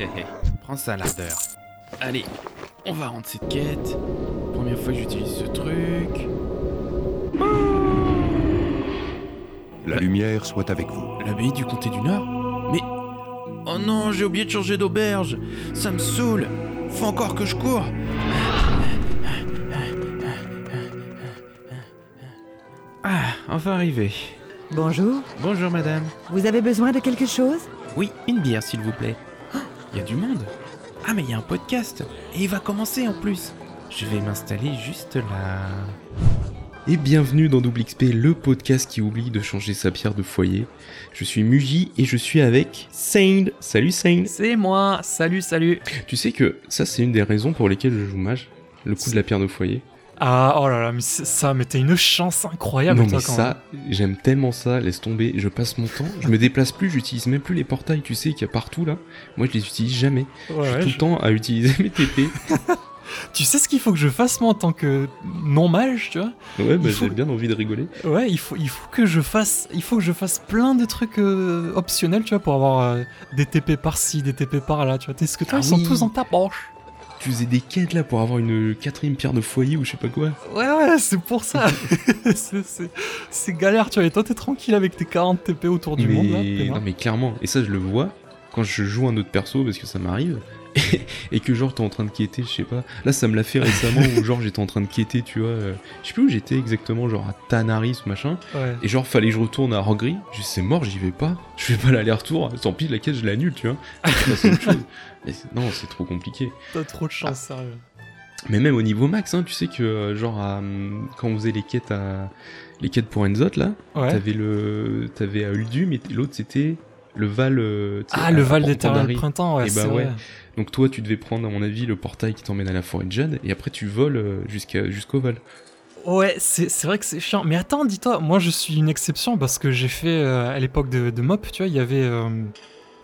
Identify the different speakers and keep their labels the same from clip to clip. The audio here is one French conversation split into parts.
Speaker 1: Prends ça, l'ardeur. Allez, on va rendre cette quête. Première fois que j'utilise ce truc.
Speaker 2: La lumière soit avec vous.
Speaker 1: L'abbaye du comté du Nord? Mais. Oh non, j'ai oublié de changer d'auberge Ça me saoule Faut encore que je cours Ah, enfin arrivé.
Speaker 3: Bonjour,
Speaker 1: Bonjour madame.
Speaker 3: vous avez besoin de quelque chose?
Speaker 1: Oui, une bière s'il vous plaît. Il y a du monde. Ah mais il y a un podcast. Et il va commencer en plus. Je vais m'installer juste là. Et bienvenue dans Double XP, le podcast qui oublie de changer sa pierre de foyer. Je suis Muji et je suis avec Saint. Salut Saint.
Speaker 4: C'est moi, salut, salut.
Speaker 1: Tu sais que ça c'est une des raisons pour lesquelles je joue mage. Le coup de la pierre de foyer.
Speaker 4: Ah, oh là là, mais c'est- ça, mais t'as une chance incroyable,
Speaker 1: non
Speaker 4: toi,
Speaker 1: mais
Speaker 4: quand
Speaker 1: ça, j'aime tellement ça, laisse tomber, je passe mon temps, je me déplace plus, j'utilise même plus les portails, tu sais qu'il y a partout là. Moi je les utilise jamais. je suis
Speaker 4: ouais,
Speaker 1: tout
Speaker 4: je-
Speaker 1: le temps à utiliser mes TP.
Speaker 4: Tu sais ce qu'il faut que je fasse, moi, en tant que non-mage, tu vois?
Speaker 1: Ouais, bah
Speaker 4: faut-
Speaker 1: j'ai bien envie de rigoler.
Speaker 4: Ouais, il faut, il faut que je fasse, il faut que je fasse plein de trucs euh, optionnels, tu vois, pour avoir euh, des TP par-ci, des TP par-là, tu vois. Est-ce que toi,
Speaker 1: Ah
Speaker 4: ils sont tous dans ta poche
Speaker 1: Tu faisais des quêtes là pour avoir une quatrième pierre de foyer ou je sais pas quoi.
Speaker 4: Ouais, ouais, c'est pour ça. c'est- galère, tu vois. Et toi, t'es tranquille avec tes 40 TP autour du
Speaker 1: mais...
Speaker 4: monde, là.
Speaker 1: non mais clairement, et ça je le vois quand je joue un autre perso parce que ça m'arrive. Et, et que genre t'es en train de quêter, je sais pas. Là ça me l'a fait récemment où genre j'étais en train de quêter, tu vois. euh, je sais plus où j'étais exactement, genre à Tanaris ou machin.
Speaker 4: Ouais.
Speaker 1: Et genre fallait que je retourne à Rogri. Je dis c'est mort, j'y vais pas. Je fais pas l'aller-retour. Tant pis, la quête je l'annule, tu vois. Mais non, c'est trop compliqué.
Speaker 4: T'as trop de chance, sérieux.
Speaker 1: Mais même au niveau max, hein, tu sais que euh, genre à, hum, quand on faisait les quêtes à les quêtes pour Enzot là,
Speaker 4: Ouais.
Speaker 1: t'avais le t'avais à Uldum et l'autre c'était le Val. euh,
Speaker 4: Ah,
Speaker 1: à-
Speaker 4: le Val d'éternel printemps, ouais,
Speaker 1: Et bah
Speaker 4: c'est
Speaker 1: ouais.
Speaker 4: vrai.
Speaker 1: Donc toi tu devais prendre à mon avis le portail qui t'emmène à la forêt de Jade et après tu voles euh, jusqu'à jusqu'au Val.
Speaker 4: Ouais, c'est vrai que c'est chiant. Mais attends, dis-toi, moi je suis une exception parce que j'ai fait euh, à l'époque de, de MOP, tu vois, il y avait euh,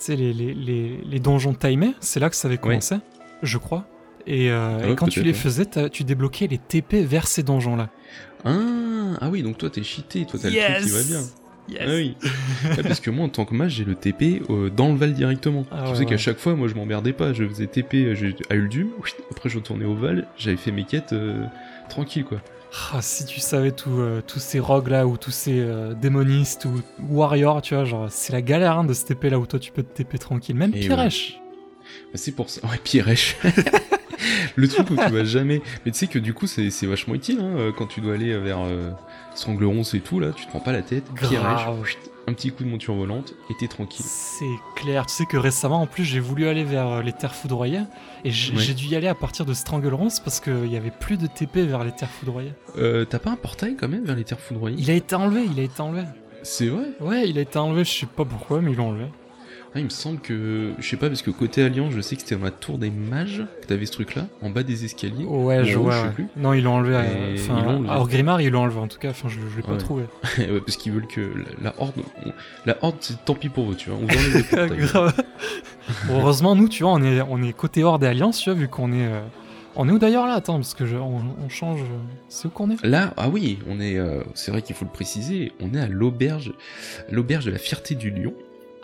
Speaker 4: sais, les, les, les, les donjons timés, c'est là que ça avait commencé, je crois. Et, euh,
Speaker 1: Ah
Speaker 4: et quand tu les
Speaker 1: ouais.
Speaker 4: faisais, t'as- tu débloquais les TP vers ces donjons-là.
Speaker 1: Ah, ah oui donc toi t'es cheaté, toi t'as le truc qui va bien.
Speaker 4: Yes
Speaker 1: Ah oui. Parce que moi, en tant que mage, j'ai le TP euh, dans le Val directement.
Speaker 4: Ah
Speaker 1: tu
Speaker 4: ouais,
Speaker 1: sais qu'à chaque fois, moi, je m'emmerdais pas. Je faisais TP euh, à Uldum, après je retournais au Val, j'avais fait mes quêtes euh, tranquille, quoi.
Speaker 4: Ah, si tu savais tout, euh, tous ces rogues là ou tous ces euh, démonistes ou warriors, tu vois, genre c'est la galère hein, de ce TP là où toi tu peux te TP tranquille. Même Piresh.
Speaker 1: Bah, c'est pour ça. Ouais, Pierrech. le truc où tu vas jamais. Mais tu sais que du coup, c'est vachement utile hein, euh, quand tu dois aller vers euh, Sangleron et tout, là, tu te prends pas la tête.
Speaker 4: Grave.
Speaker 1: Un petit coup de monture volante et t'es tranquille.
Speaker 4: C'est clair. Tu sais que récemment, en plus, j'ai voulu aller vers euh, les terres foudroyées et j'ai
Speaker 1: Ouais.
Speaker 4: dû y aller à partir de Strangleronce parce qu'il y avait plus de TP vers les terres foudroyées.
Speaker 1: Euh, T'as pas un portail quand même vers les terres foudroyées?
Speaker 4: Il a été enlevé, il a été enlevé.
Speaker 1: C'est vrai?
Speaker 4: Ouais, il a été enlevé, je sais pas pourquoi, mais ils l'ont enlevé.
Speaker 1: Ah, il me semble que. Je sais pas, parce que côté Alliance, je sais que c'était dans la tour des mages que t'avais ce truc-là, en bas des escaliers.
Speaker 4: Ouais, je vois. ouais. Non, ils l'ont enlevé. Euh,
Speaker 1: ils
Speaker 4: Enfin,
Speaker 1: enlevé.
Speaker 4: à Orgrimmar, ils l'ont enlevé en tout cas. Enfin, je, je l'ai pas
Speaker 1: Ouais.
Speaker 4: trouvé.
Speaker 1: ouais, parce qu'ils veulent que la, la horde. on- La horde, c'est tant pis pour eux, tu vois. On vous enlève.
Speaker 4: Grave. Heureusement, nous, tu vois, on est, on est côté Horde et Alliance, tu vois, vu qu'on est. euh, On est où d'ailleurs là? Attends, parce que je- on, on change. euh, C'est où qu'on est?
Speaker 1: Là, ah oui, on est. euh, c'est vrai qu'il faut le préciser, on est à l'auberge. L'auberge de la fierté du lion.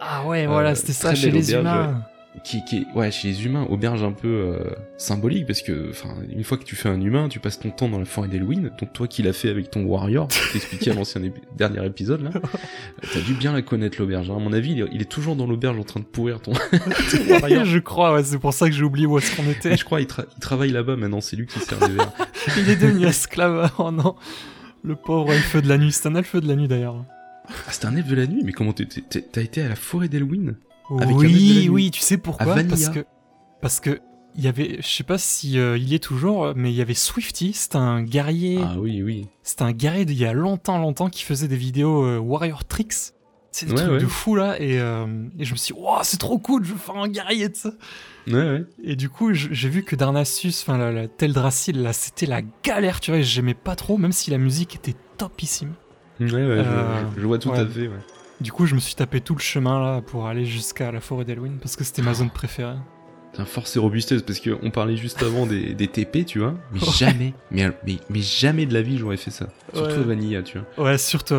Speaker 4: Ah ouais,
Speaker 1: Euh,
Speaker 4: voilà, c'était ça chez les
Speaker 1: auberge,
Speaker 4: humains.
Speaker 1: Qui, qui ouais, chez les humains, auberge un peu euh, symbolique, parce que, enfin, une fois que tu fais un humain, tu passes ton temps dans la forêt d'Halloween. Donc, toi qui l'as fait avec ton warrior, je t'expliquais à l'ancien épi- dernier épisode, là, t'as dû bien la connaître, l'auberge. hein. À mon avis, il est, il est toujours dans l'auberge en train de pourrir ton, ton warrior.
Speaker 4: je crois, ouais, c'est pour ça que j'ai oublié où est-ce qu'on
Speaker 1: Mais
Speaker 4: était.
Speaker 1: je crois il, tra- il travaille là-bas maintenant, c'est lui qui sert les verres.
Speaker 4: Il est devenu esclave. Oh non. Le pauvre elfe de la nuit. C'est un elfe de la nuit d'ailleurs.
Speaker 1: Ah, c'était un elfe de la nuit, mais comment t'as été à la forêt d'Halloween Avec un elfe de la
Speaker 4: Oui,
Speaker 1: nuit.
Speaker 4: oui, tu sais pourquoi Parce que. Parce que. Il y avait, je sais pas si euh, il y est toujours, mais il y avait Swifty, c'était un guerrier,
Speaker 1: Ah oui, oui.
Speaker 4: c'était un guerrier d'il y a longtemps, longtemps qui faisait des vidéos euh, Warrior Tricks. C'est des
Speaker 1: Ouais,
Speaker 4: trucs
Speaker 1: ouais.
Speaker 4: de fou là, et, euh, et je me suis dit, wow, c'est trop cool, je veux faire un guerrier de ça.
Speaker 1: Ouais, ouais.
Speaker 4: Et du coup, j'ai vu que Darnassus, enfin la, la Teldrassil, là, c'était la galère, tu vois, j'aimais pas trop, même si la musique était topissime.
Speaker 1: Ouais, ouais, je-
Speaker 4: Euh,
Speaker 1: je, je vois tout
Speaker 4: ouais.
Speaker 1: à fait, ouais.
Speaker 4: Du coup, je me suis tapé tout le chemin là pour aller jusqu'à la forêt d'Halloween parce que c'était ma zone préférée.
Speaker 1: Putain, force et robustesse, parce qu'on parlait juste avant des, des TP, tu vois. Mais jamais, mais, mais, mais jamais de la vie j'aurais fait ça. Surtout
Speaker 4: Ouais.
Speaker 1: à Vanilla, tu vois.
Speaker 4: Ouais, surtout,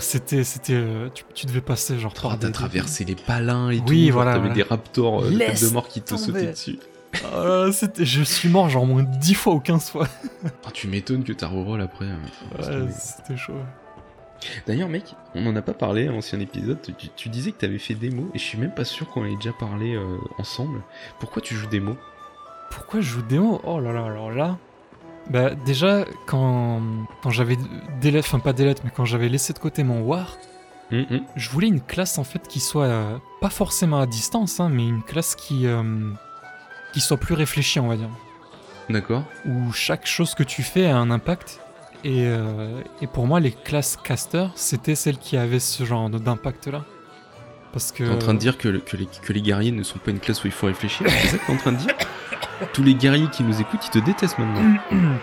Speaker 4: c'était, c'était, euh, tu, tu devais passer genre
Speaker 1: Oh, t'as
Speaker 4: des-
Speaker 1: traversé les palins et
Speaker 4: Oui,
Speaker 1: tout. genre,
Speaker 4: voilà,
Speaker 1: T'avais
Speaker 4: voilà.
Speaker 1: des raptors euh, de mort qui te sautaient dessus.
Speaker 4: Je suis mort genre au moins 10 fois ou 15 fois.
Speaker 1: Ah, tu m'étonnes que t'as reroll après. hein.
Speaker 4: Ouais, c'était chaud.
Speaker 1: D'ailleurs, mec, on en a pas parlé à l'ancien épisode. Tu, tu disais que t'avais fait des mots, et je suis même pas sûr qu'on ait déjà parlé euh, ensemble. Pourquoi tu joues mots?
Speaker 4: Pourquoi je joue démo Oh là là, alors là. Bah, déjà, quand, quand j'avais délai, enfin pas délai, mais quand j'avais laissé de côté mon War,
Speaker 1: Hum, hum.
Speaker 4: je voulais une classe en fait qui soit euh, pas forcément à distance, hein, mais une classe qui, euh, qui soit plus réfléchie, on va dire.
Speaker 1: D'accord.
Speaker 4: Où chaque chose que tu fais a un impact. Et, euh, et pour moi, les classes caster, c'était celles qui avaient ce genre d'impact-là. Parce que.
Speaker 1: T'es en train de dire que, le- que, les, que les guerriers ne sont pas une classe où il faut réfléchir C'est ça que t'es en train de dire? Tous les guerriers qui nous écoutent, ils te détestent maintenant.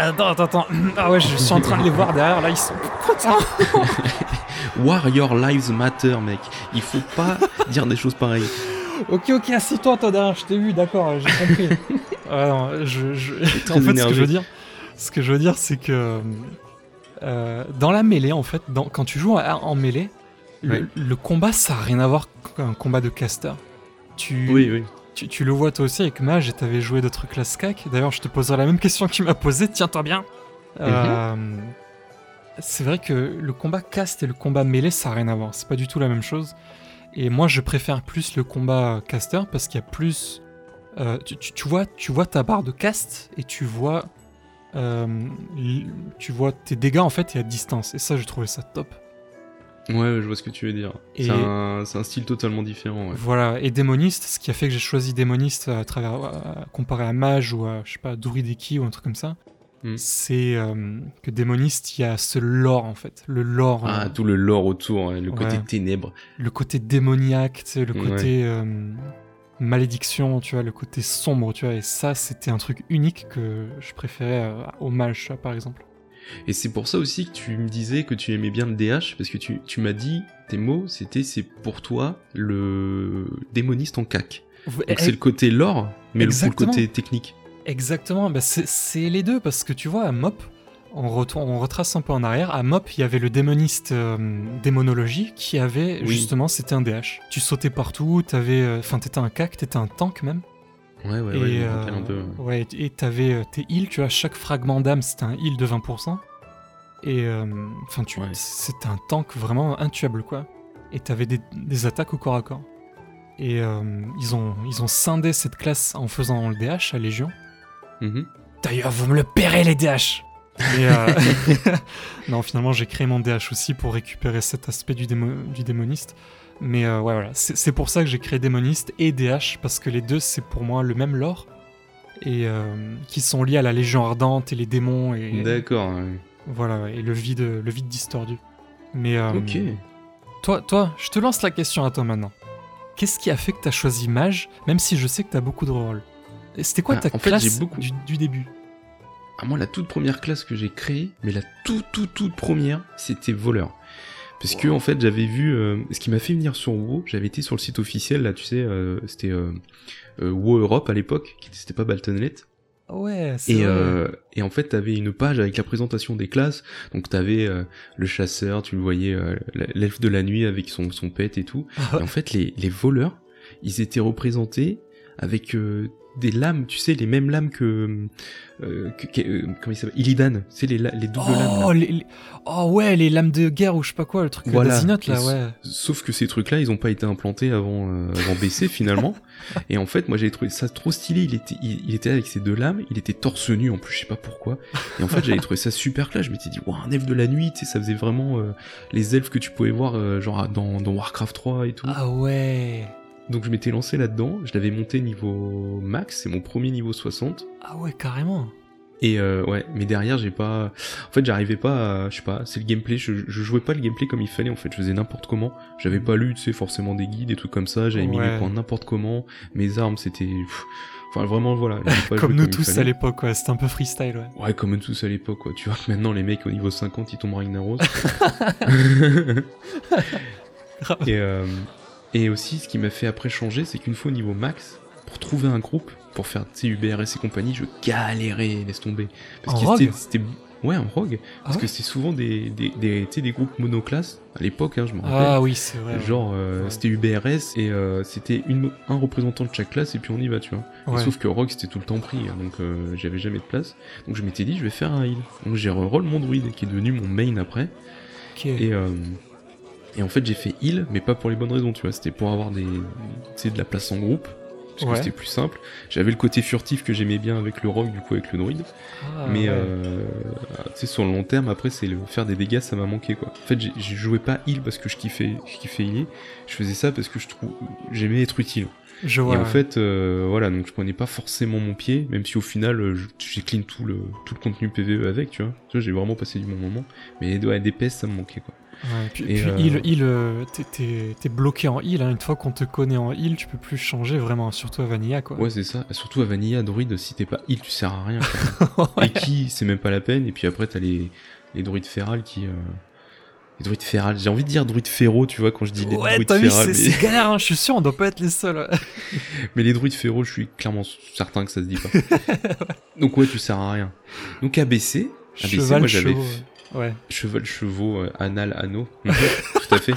Speaker 4: Attends, attends, attends. Ah ouais, je suis en train de les voir derrière, là, ils sont contents.
Speaker 1: Warrior Lives Matter, mec. Il faut pas dire des choses pareilles.
Speaker 4: Ok, ok, assis-toi, toi derrière, je t'ai vu, d'accord, j'ai compris. Ah non, je, En fait, ce que je veux dire, ce que je veux dire, c'est que euh, dans la mêlée, en fait, dans- quand tu joues en, mêlée, le, combat, ça a rien à voir qu'un combat de caster. Tu,
Speaker 1: Oui, oui.
Speaker 4: tu, tu le vois toi aussi avec Mage et t'avais joué d'autres classes CAC. D'ailleurs, je te poserai la même question que tu m'as posée, tiens-toi bien. Euh, c'est vrai que le combat cast et le combat mêlée, ça a rien à voir. C'est pas du tout la même chose. Et moi, je préfère plus le combat caster parce qu'il y a plus. euh, tu, tu- tu vois, tu vois ta barre de cast et tu vois, euh, tu vois tes dégâts en fait et à distance. Et ça, je trouvais ça top.
Speaker 1: Ouais, je vois ce que tu veux dire.
Speaker 4: Et-
Speaker 1: C'est un, style totalement différent. Ouais.
Speaker 4: Voilà. Et démoniste, ce qui a fait que j'ai choisi démoniste à travers comparé à mage ou à je sais pas Durideki ou un truc comme ça.
Speaker 1: Hmm.
Speaker 4: C'est euh, que démoniste, il y a ce lore en fait, le lore.
Speaker 1: Ah,
Speaker 4: euh,
Speaker 1: tout le lore autour, le côté ténèbres.
Speaker 4: le côté démoniaque, le côté malédiction, tu vois, le côté sombre, tu vois, et ça, c'était un truc unique que je préférais euh, au vois, par exemple.
Speaker 1: Et c'est pour ça aussi que tu me disais que tu aimais bien le DH, parce que tu, tu m'as dit, tes mots, c'était c'est pour toi le démoniste en cac. Donc c'est le côté lore, mais le, côté technique.
Speaker 4: Exactement, bah, c'est- c'est les deux, parce que tu vois, à Mop, on, retourne, on retrace un peu en arrière, à Mop, il y avait le démoniste euh, démonologie qui avait,
Speaker 1: Oui.
Speaker 4: justement, c'était un DH. Tu sautais partout, t'avais, euh, enfin, t'étais un cac, t'étais un tank même.
Speaker 1: Ouais, ouais,
Speaker 4: et,
Speaker 1: ouais,
Speaker 4: euh,
Speaker 1: rappelle un peu.
Speaker 4: ouais, et t'avais tes heals, tu vois, chaque fragment d'âme c'était un heal de 20%. Et euh, enfin, tu
Speaker 1: Ouais.
Speaker 4: c'était un tank vraiment intuable, quoi. Et t'avais des, des attaques au corps à corps. Et ils, ont, ils ont scindé cette classe en faisant le DH à Légion.
Speaker 1: Mhm.
Speaker 4: D'ailleurs, vous me le paierez, les DH Et, euh, Non, finalement, j'ai créé mon DH aussi pour récupérer cet aspect du, démo- du démoniste. Mais euh, ouais, voilà, c'est pour ça que j'ai créé démoniste et DH, parce que les deux, c'est pour moi le même lore. Et euh, qui sont liés à la Légion Ardente et les démons et,
Speaker 1: D'accord. ouais.
Speaker 4: voilà, et le vide, le vide distordu. Mais
Speaker 1: Ok.
Speaker 4: toi, toi, je te lance la question à toi maintenant. Qu'est-ce qui a fait que t'as choisi mage, même si je sais que t'as beaucoup de rôles? C'était quoi
Speaker 1: Ah,
Speaker 4: ta
Speaker 1: fait,
Speaker 4: classe
Speaker 1: j'ai beaucoup.
Speaker 4: du, du début?
Speaker 1: Ah, moi, la toute première classe que j'ai créée, mais la toute, toute, toute première, c'était voleur. Parce que, en fait, j'avais vu. euh, ce qui m'a fait venir sur WoW, j'avais été sur le site officiel, là, tu sais, euh, c'était euh, euh, WoW Europe à l'époque, qui c'était pas Baltonlet.
Speaker 4: Ouais, c'est
Speaker 1: Et, euh, et en fait, t'avais une page avec la présentation des classes. Donc, t'avais euh, le chasseur, tu le voyais, euh, l'elfe de la nuit avec son, son pet et tout. Et en fait, les, les voleurs, ils étaient représentés avec euh, des lames, tu sais, les mêmes lames que. euh, que- que- euh, comment il s'appelle? Illidan, tu sais, les, les doubles lames. là.
Speaker 4: Oh, les- les- oh ouais, les lames de guerre ou je sais pas quoi, le truc
Speaker 1: Voilà.
Speaker 4: d'Azinoth là, ouais.
Speaker 1: Sauf que ces trucs-là, ils ont pas été implantés avant, euh, avant BC finalement. et en fait, moi j'avais trouvé ça trop stylé. Il était, il, il était avec ses deux lames, il était torse nu en plus, je sais pas pourquoi. Et en fait, j'avais trouvé ça super classe. Je m'étais dit, waouh, un elfe de la nuit, tu sais, ça faisait vraiment euh, les elfes que tu pouvais voir euh, genre dans, dans Warcraft 3 et tout.
Speaker 4: Ah ouais.
Speaker 1: Donc je m'étais lancé là-dedans, je l'avais monté niveau max, c'est mon premier niveau 60.
Speaker 4: Ah ouais, carrément.
Speaker 1: Et euh, ouais, mais derrière j'ai pas, en fait j'arrivais pas, à... je sais pas, c'est le gameplay, je, je jouais pas le gameplay comme il fallait en fait, je faisais n'importe comment. J'avais pas lu, tu sais, forcément des guides, des trucs comme ça, j'avais mis
Speaker 4: Ouais.
Speaker 1: les points n'importe comment, mes armes c'était, enfin vraiment voilà. pas
Speaker 4: Comme nous tous à l'époque, ouais, c'était un peu freestyle, ouais.
Speaker 1: Ouais, comme nous tous à l'époque, quoi. Tu vois que maintenant, les mecs au niveau 50, ils tombent Ragnaros. et, euh, et aussi, ce qui m'a fait après changer, c'est qu'une fois au niveau max, pour trouver un groupe, pour faire UBRS et compagnie, je galérais, laisse tomber. Parce
Speaker 4: En
Speaker 1: que
Speaker 4: rogue
Speaker 1: c'était-. Ouais, en rogue. Parce
Speaker 4: Ah
Speaker 1: que c'était souvent des, des, des, des groupes monoclasses, à l'époque, hein, je me rappelle.
Speaker 4: Ah oui, c'est vrai.
Speaker 1: Genre, euh,
Speaker 4: Ouais.
Speaker 1: c'était UBRS et euh, c'était un représentant de chaque classe et puis on y va, tu vois. Et
Speaker 4: Ouais.
Speaker 1: Sauf que Rogue c'était tout le temps pris, hein, donc euh, j'avais jamais de place. Donc je m'étais dit, je vais faire un heal. Donc j'ai reroll mon druide qui est devenu mon main après.
Speaker 4: Ok.
Speaker 1: Et, euh, et en fait, j'ai fait heal, mais pas pour les bonnes raisons, tu vois. C'était pour avoir des, de la place en groupe. Parce
Speaker 4: Ouais.
Speaker 1: que c'était plus simple. J'avais le côté furtif que j'aimais bien avec le rogue, du coup, avec le druide.
Speaker 4: Ah,
Speaker 1: mais
Speaker 4: ouais.
Speaker 1: euh, tu sais, sur le long terme, après, c'est le faire des dégâts, ça m'a manqué, quoi. En fait, je jouais pas heal parce que je kiffais, je kiffais healer. Je faisais ça parce que je trouve, j'aimais être utile.
Speaker 4: Je
Speaker 1: Et en fait, euh, voilà, donc je prenais pas forcément mon pied, même si au final, euh, j'ai clean tout le, tout le contenu PVE avec, tu vois. Tu vois, j'ai vraiment passé du bon moment. Mais ouais, DPS, ça me manquait, quoi.
Speaker 4: Ouais, puis,
Speaker 1: Et,
Speaker 4: puis
Speaker 1: euh,
Speaker 4: heal, heal, euh, t'es- bloqué en heal. hein. Une fois qu'on te connaît en heal, tu peux plus changer vraiment, surtout à Vanilla quoi.
Speaker 1: Ouais, c'est ça. Surtout à Vanilla, Druid, si t'es pas heal, tu sers à rien.
Speaker 4: Ouais.
Speaker 1: Et qui, c'est même pas la peine. Et puis après, t'as les, les druides férales qui. Euh... Les druides férales, j'ai envie de dire druides féro, tu vois, quand je dis les
Speaker 4: Ouais,
Speaker 1: druides
Speaker 4: t'as vu,
Speaker 1: férales.
Speaker 4: c'est
Speaker 1: mais...
Speaker 4: galère, hein, je suis sûr, on doit pas être les seuls. ouais.
Speaker 1: mais les druides féro, je suis clairement certain que ça se dit pas. Donc ouais, tu sers à rien. Donc ABC, ABC,
Speaker 4: Cheval,
Speaker 1: moi j'avais
Speaker 4: Ouais.
Speaker 1: cheval, chevaux, euh, anal, anneau. Mhm, Tout à fait.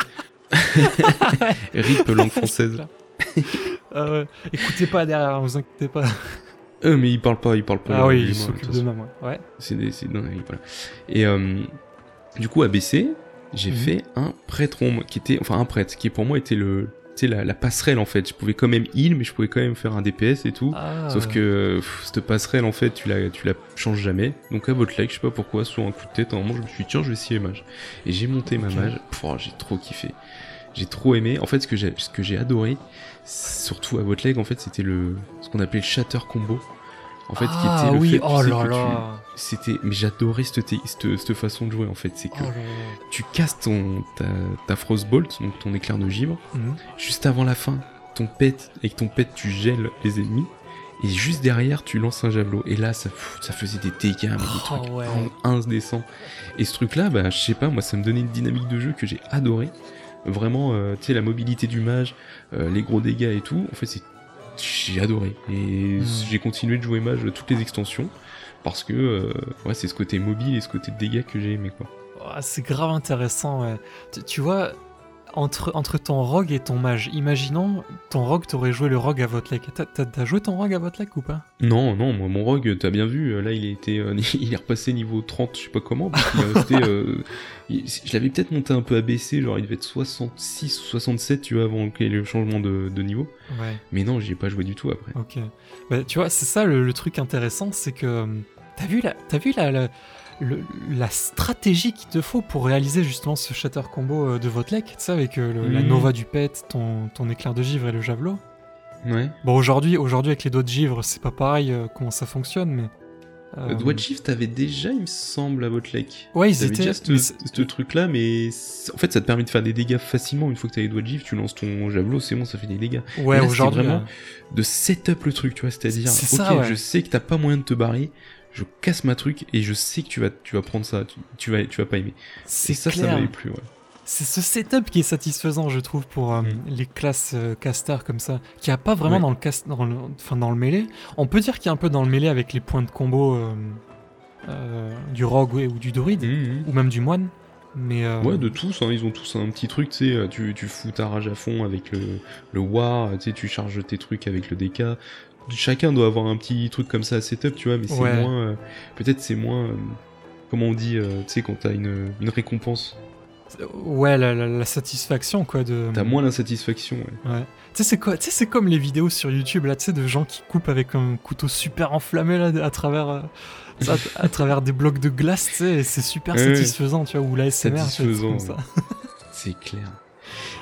Speaker 1: Rip langue française.
Speaker 4: Ah ouais. Écoutez pas derrière, vous inquiétez pas.
Speaker 1: Euh, mais il parle pas, il parle pas.
Speaker 4: Ah oui, il s'occupe de même, ouais.
Speaker 1: C'est des, c'est- non, voilà. Et euh, du coup, ABC, j'ai
Speaker 4: Mhm.
Speaker 1: fait un prêtre qui était, enfin un prêtre qui pour moi était le, tu sais, la, la passerelle en fait. Je pouvais quand même heal, mais je pouvais quand même faire un DPS et tout.
Speaker 4: Ah,
Speaker 1: Sauf que pff, cette passerelle en fait, tu la, tu la changes jamais. Donc à votre like, je sais pas pourquoi, sur un coup de tête, à un moment je me suis dit tiens, je vais essayer mage. Et j'ai monté ma mage. Oh, j'ai trop kiffé. J'ai trop aimé. En fait, ce que j'ai, ce que j'ai adoré, surtout à votre leg, en fait, c'était le, ce qu'on appelait le shatter combo. En fait,
Speaker 4: ah,
Speaker 1: qui était le
Speaker 4: oui,
Speaker 1: fait, tu
Speaker 4: oh là
Speaker 1: que tu-
Speaker 4: là.
Speaker 1: c'était mais j'adorais cette, té- cette, cette façon de jouer en fait c'est que
Speaker 4: Oh là.
Speaker 1: tu castes ton ta, ta frostbolt donc ton éclair de givre
Speaker 4: Mhm.
Speaker 1: juste avant la fin ton pet avec ton pet tu gèles les ennemis et juste derrière tu lances un javelot et là ça faisait des dégâts mais des
Speaker 4: Oh,
Speaker 1: trucs
Speaker 4: ouais.
Speaker 1: en 1 descend et ce truc là bah je sais pas moi ça me donnait une dynamique de jeu que j'ai adoré vraiment euh, tu sais la mobilité du mage euh, les gros dégâts et tout en fait c'est j'ai adoré et
Speaker 4: Mm.
Speaker 1: j'ai continué de jouer mage toutes les extensions parce que euh, ouais c'est ce côté mobile et ce côté de dégâts que j'ai aimé quoi
Speaker 4: Oh, c'est grave intéressant, ouais. Tu, tu vois, entre, entre ton rogue et ton mage, imaginons, ton rogue, t'aurais joué le rogue à votre lake. T'as- joué ton rogue à votre lake ou pas?
Speaker 1: Non non moi mon rogue t'as bien vu euh, là il était euh, il est repassé niveau 30 je sais pas comment parce qu'il est resté euh, il- je l'avais peut-être monté un peu abaissé genre il devait être 66 ou 67 tu vois avant qu'il y ait le changement de, de niveau
Speaker 4: Ouais.
Speaker 1: mais non j'y ai pas joué du tout après
Speaker 4: Ok. Bah, tu vois, c'est ça le, le truc intéressant, c'est que t'as vu la, t'as vu la, la, le- la stratégie qu'il te faut pour réaliser justement ce shatter combo euh, de votre lake, tu sais, avec euh, le- la
Speaker 1: Mhm.
Speaker 4: nova du pet, ton, ton éclair de givre et le javelot.
Speaker 1: ouais
Speaker 4: Bon, aujourd'hui, aujourd'hui avec les doigts de givre, c'est pas pareil euh, comment ça fonctionne, mais. euh,
Speaker 1: Euh, Doigt de Shift t'avais déjà il me semble à votre lake
Speaker 4: Ouais, ils étaient.
Speaker 1: déjà ce,
Speaker 4: c'est-
Speaker 1: ce truc là mais en fait ça te permet de faire des dégâts facilement une fois que t'as les doigts de gif tu lances ton javelot c'est bon ça fait des dégâts
Speaker 4: Ouais, aujourd'hui.
Speaker 1: vraiment-
Speaker 4: euh,
Speaker 1: de setup le truc tu vois c'est à dire ok
Speaker 4: ça, ouais.
Speaker 1: je sais que t'as pas moyen de te barrer je casse ma truc et je sais que tu vas tu vas prendre ça tu, tu vas tu vas pas aimer
Speaker 4: C'est
Speaker 1: ça ça
Speaker 4: clair.
Speaker 1: m'avait plu ouais
Speaker 4: C'est ce setup qui est satisfaisant, je trouve, pour euh,
Speaker 1: Mm.
Speaker 4: les classes euh, casters comme ça, qui a pas vraiment dans le cast, dans le, enfin dans le mêlée. On peut dire qu'il y a un peu dans le mêlée avec les points de combo euh, euh, du rogue ouais, ou du druide,
Speaker 1: Mhm.
Speaker 4: ou même du moine. Mais euh,
Speaker 1: Ouais, de tous, hein, ils ont tous un petit truc, tu sais, tu, tu fous ta rage à fond avec le, le war, tu sais, tu charges tes trucs avec le DK. Chacun doit avoir un petit truc comme ça à setup, tu vois, mais c'est
Speaker 4: Ouais.
Speaker 1: moins. euh, Peut-être c'est moins. euh, comment on dit, euh, tu sais, quand t'as une, une récompense,
Speaker 4: ouais, la, la- la satisfaction quoi de.
Speaker 1: t'as moins l'insatisfaction, ouais.
Speaker 4: Ouais. Tu sais c'est quoi Tu sais c'est comme les vidéos sur YouTube là, tu sais de gens qui coupent avec un couteau super enflammé là à travers. euh, à travers des blocs de glace, tu sais, et c'est super
Speaker 1: Ouais,
Speaker 4: satisfaisant, tu vois, ou l'ASMR, tu vois, des trucs
Speaker 1: Satisfaisant,
Speaker 4: comme ça.
Speaker 1: C'est clair.